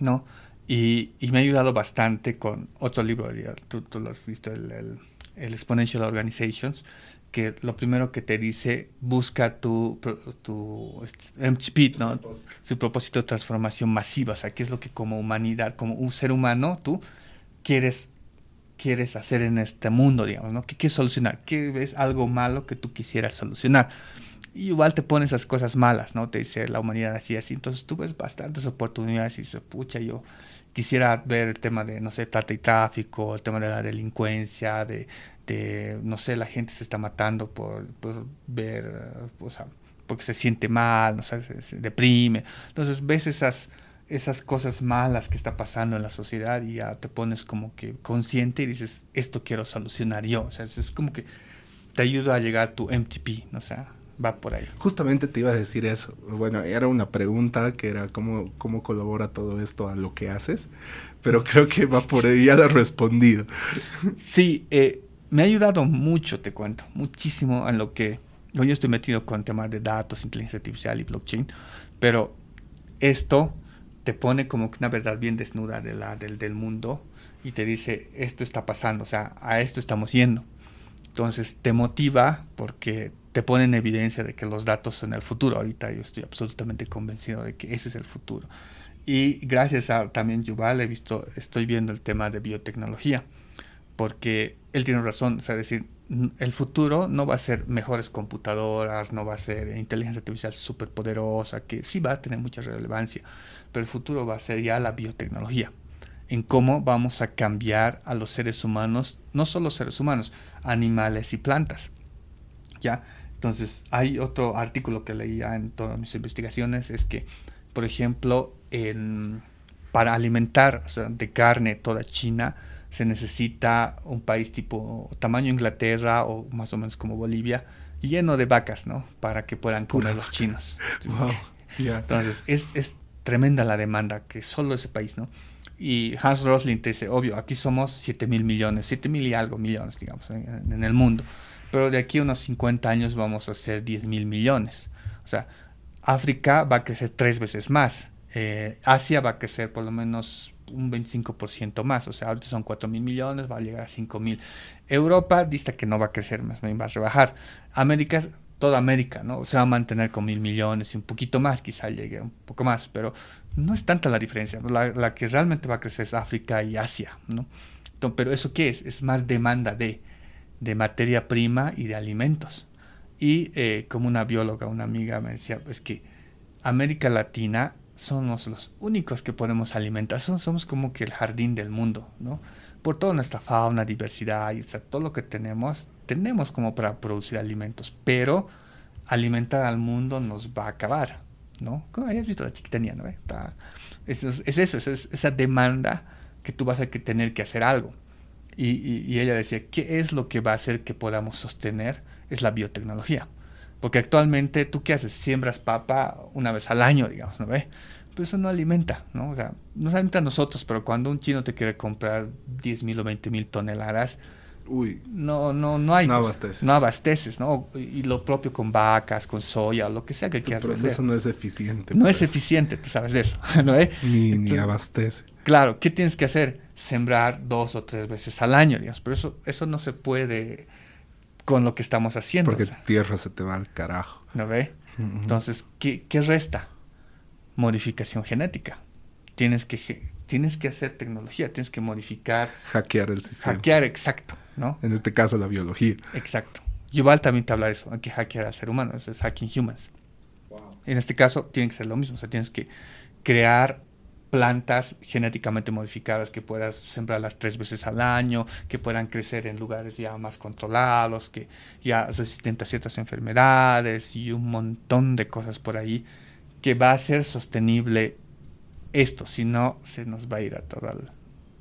¿no? Y, me ha ayudado bastante con otro libro, tú, tú lo has visto, el, el, el Exponential Organizations, que lo primero que te dice, busca tu, tu MTP, ¿no? Su propósito de transformación masiva, o sea, qué es lo que como humanidad, como un ser humano, tú quieres, quieres hacer en este mundo, digamos, ¿no? ¿Qué quieres solucionar? ¿Qué ves algo malo que tú quisieras solucionar? Y igual te pone esas cosas malas, ¿no? Te dice la humanidad así, así. Entonces tú ves bastantes oportunidades y dices, pucha, yo quisiera ver el tema de, no sé, trata y tráfico, el tema de la delincuencia, de de, no sé, la gente se está matando por, por ver, o sea, porque se siente mal, no sé, se, deprime. Entonces ves esas, esas cosas malas que está pasando en la sociedad y ya te pones como que consciente y dices, esto quiero solucionar yo. O sea, es, como que te ayuda a llegar a tu MTP, o sea, va por ahí. Justamente te iba a decir eso. Bueno, era una pregunta que era cómo, cómo colabora todo esto a lo que haces, pero creo que va por ahí, ya lo has respondido. Sí, eh, me ha ayudado mucho, te cuento, muchísimo en lo que yo estoy metido con temas de datos, inteligencia artificial y blockchain, pero esto te pone como una verdad bien desnuda de la, del, del mundo y te dice, esto está pasando, o sea, a esto estamos yendo. Entonces te motiva porque te pone en evidencia de que los datos son el futuro. Ahorita yo estoy absolutamente convencido de que ese es el futuro. Y gracias a también Yuval he visto, estoy viendo el tema de biotecnología porque él tiene razón, o sea, decir, el futuro no va a ser mejores computadoras, no va a ser inteligencia artificial súper poderosa, que sí va a tener mucha relevancia, pero el futuro va a ser ya la biotecnología, en cómo vamos a cambiar a los seres humanos, no solo seres humanos, animales y plantas. ¿Ya? Entonces, hay otro artículo que leía en todas mis investigaciones, es que, por ejemplo, para alimentar de carne toda China, se necesita un país tipo tamaño Inglaterra o más o menos como Bolivia, lleno de vacas, ¿no? Para que puedan comer los chinos. Entonces, es, es, tremenda la demanda que solo ese país, ¿no? Y Hans Rosling te dice, obvio, aquí somos 7 mil millones, 7 mil y algo millones, digamos, en, en, el mundo. Pero de aquí a unos 50 años vamos a ser 10 mil millones. O sea, África va a crecer tres veces más. Eh, Asia va a crecer por lo menos un 25% más, o sea, ahorita son 4 mil millones, va a llegar a 5 mil. Europa dice que no va a crecer más, va a rebajar. América, toda América, ¿no? Se va a mantener con mil millones y un poquito más, quizá llegue un poco más, pero no es tanta la diferencia. La, que realmente va a crecer es África y Asia, ¿no? pero ¿eso qué es? Es más demanda de, de materia prima y de alimentos. Y eh, como una bióloga, una amiga me decía, es que América Latina somos los únicos que podemos alimentar, somos, como que el jardín del mundo, ¿no? Por toda nuestra fauna, diversidad, y, o sea, todo lo que tenemos, tenemos como para producir alimentos, pero alimentar al mundo nos va a acabar, ¿no? Como hayas visto la chiquitanía, ¿no? es, eso, es esa demanda que tú vas a tener que hacer algo. Y, y, ella decía, ¿qué es lo que va a hacer que podamos sostener? Es la biotecnología. Porque actualmente, ¿tú qué haces? Siembras papa una vez al año, digamos, ¿no ve? Pues eso no alimenta, ¿no? O sea, no alimenta a nosotros, pero cuando un chino te quiere comprar 10 mil o 20 mil toneladas, Uy, no, no, no hay. No abasteces. No abasteces, ¿no? Y lo propio con vacas, con soya, lo que sea que quieras vender. eso no es eficiente. No es pues. eficiente, tú sabes de eso, ¿no? Ni, ni abastece. Claro, ¿qué tienes que hacer? Sembrar dos o tres veces al año, digamos. Pero eso, eso no se puede con lo que estamos haciendo. Porque tierra se te va al carajo. ¿No ve? Entonces, ¿qué, ¿qué, resta? Modificación genética. Tienes que, tienes que hacer tecnología, tienes que modificar. Hackear el sistema. Hackear, exacto, ¿no? En este caso, la biología. Exacto. Yuval también te habla de eso, hay que hackear al ser humano, eso es hacking humans. Wow. En este caso, tiene que ser lo mismo, o sea, tienes que crear plantas genéticamente modificadas que puedas sembrarlas tres veces al año, que puedan crecer en lugares ya más controlados, que ya resistentes a ciertas enfermedades y un montón de cosas por ahí, que va a ser sostenible esto, si no se nos va a ir a todo el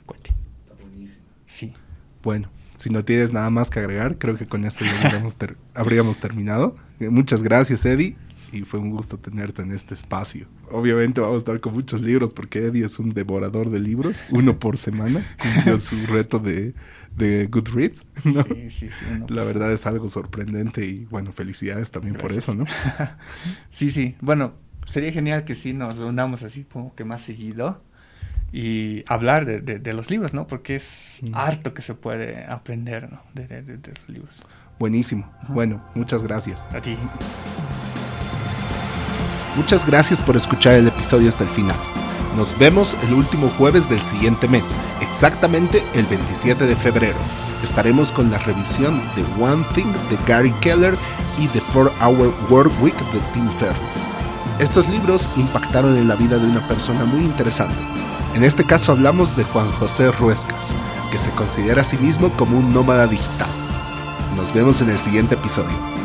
cohete. Está buenísimo. Sí. Bueno, si no tienes nada más que agregar, creo que con esto ya habríamos, habríamos terminado. Muchas gracias, Eddie. Y fue un gusto tenerte en este espacio. Obviamente vamos a estar con muchos libros porque Eddie es un devorador de libros, uno por semana, cumplió su reto de, de Goodreads. ¿no? Sí, sí, sí, La verdad es algo sorprendente y bueno, felicidades también por eso, ¿no? Sí, sí. Bueno, sería genial que sí nos reunamos así como que más seguido y hablar de, de- de los libros, ¿no? Porque es harto que se puede aprender, ¿no? De, de- de- de los libros. Buenísimo. Bueno, muchas gracias. A ti. Muchas gracias por escuchar el episodio hasta el final. Nos vemos el último jueves del siguiente mes, exactamente el 27 de febrero. Estaremos con la revisión de One Thing de Gary Keller y The 4-Hour Work Week de Tim Ferriss. Estos libros impactaron en la vida de una persona muy interesante. En este caso hablamos de Juan José Ruescas, que se considera a sí mismo como un nómada digital. Nos vemos en el siguiente episodio.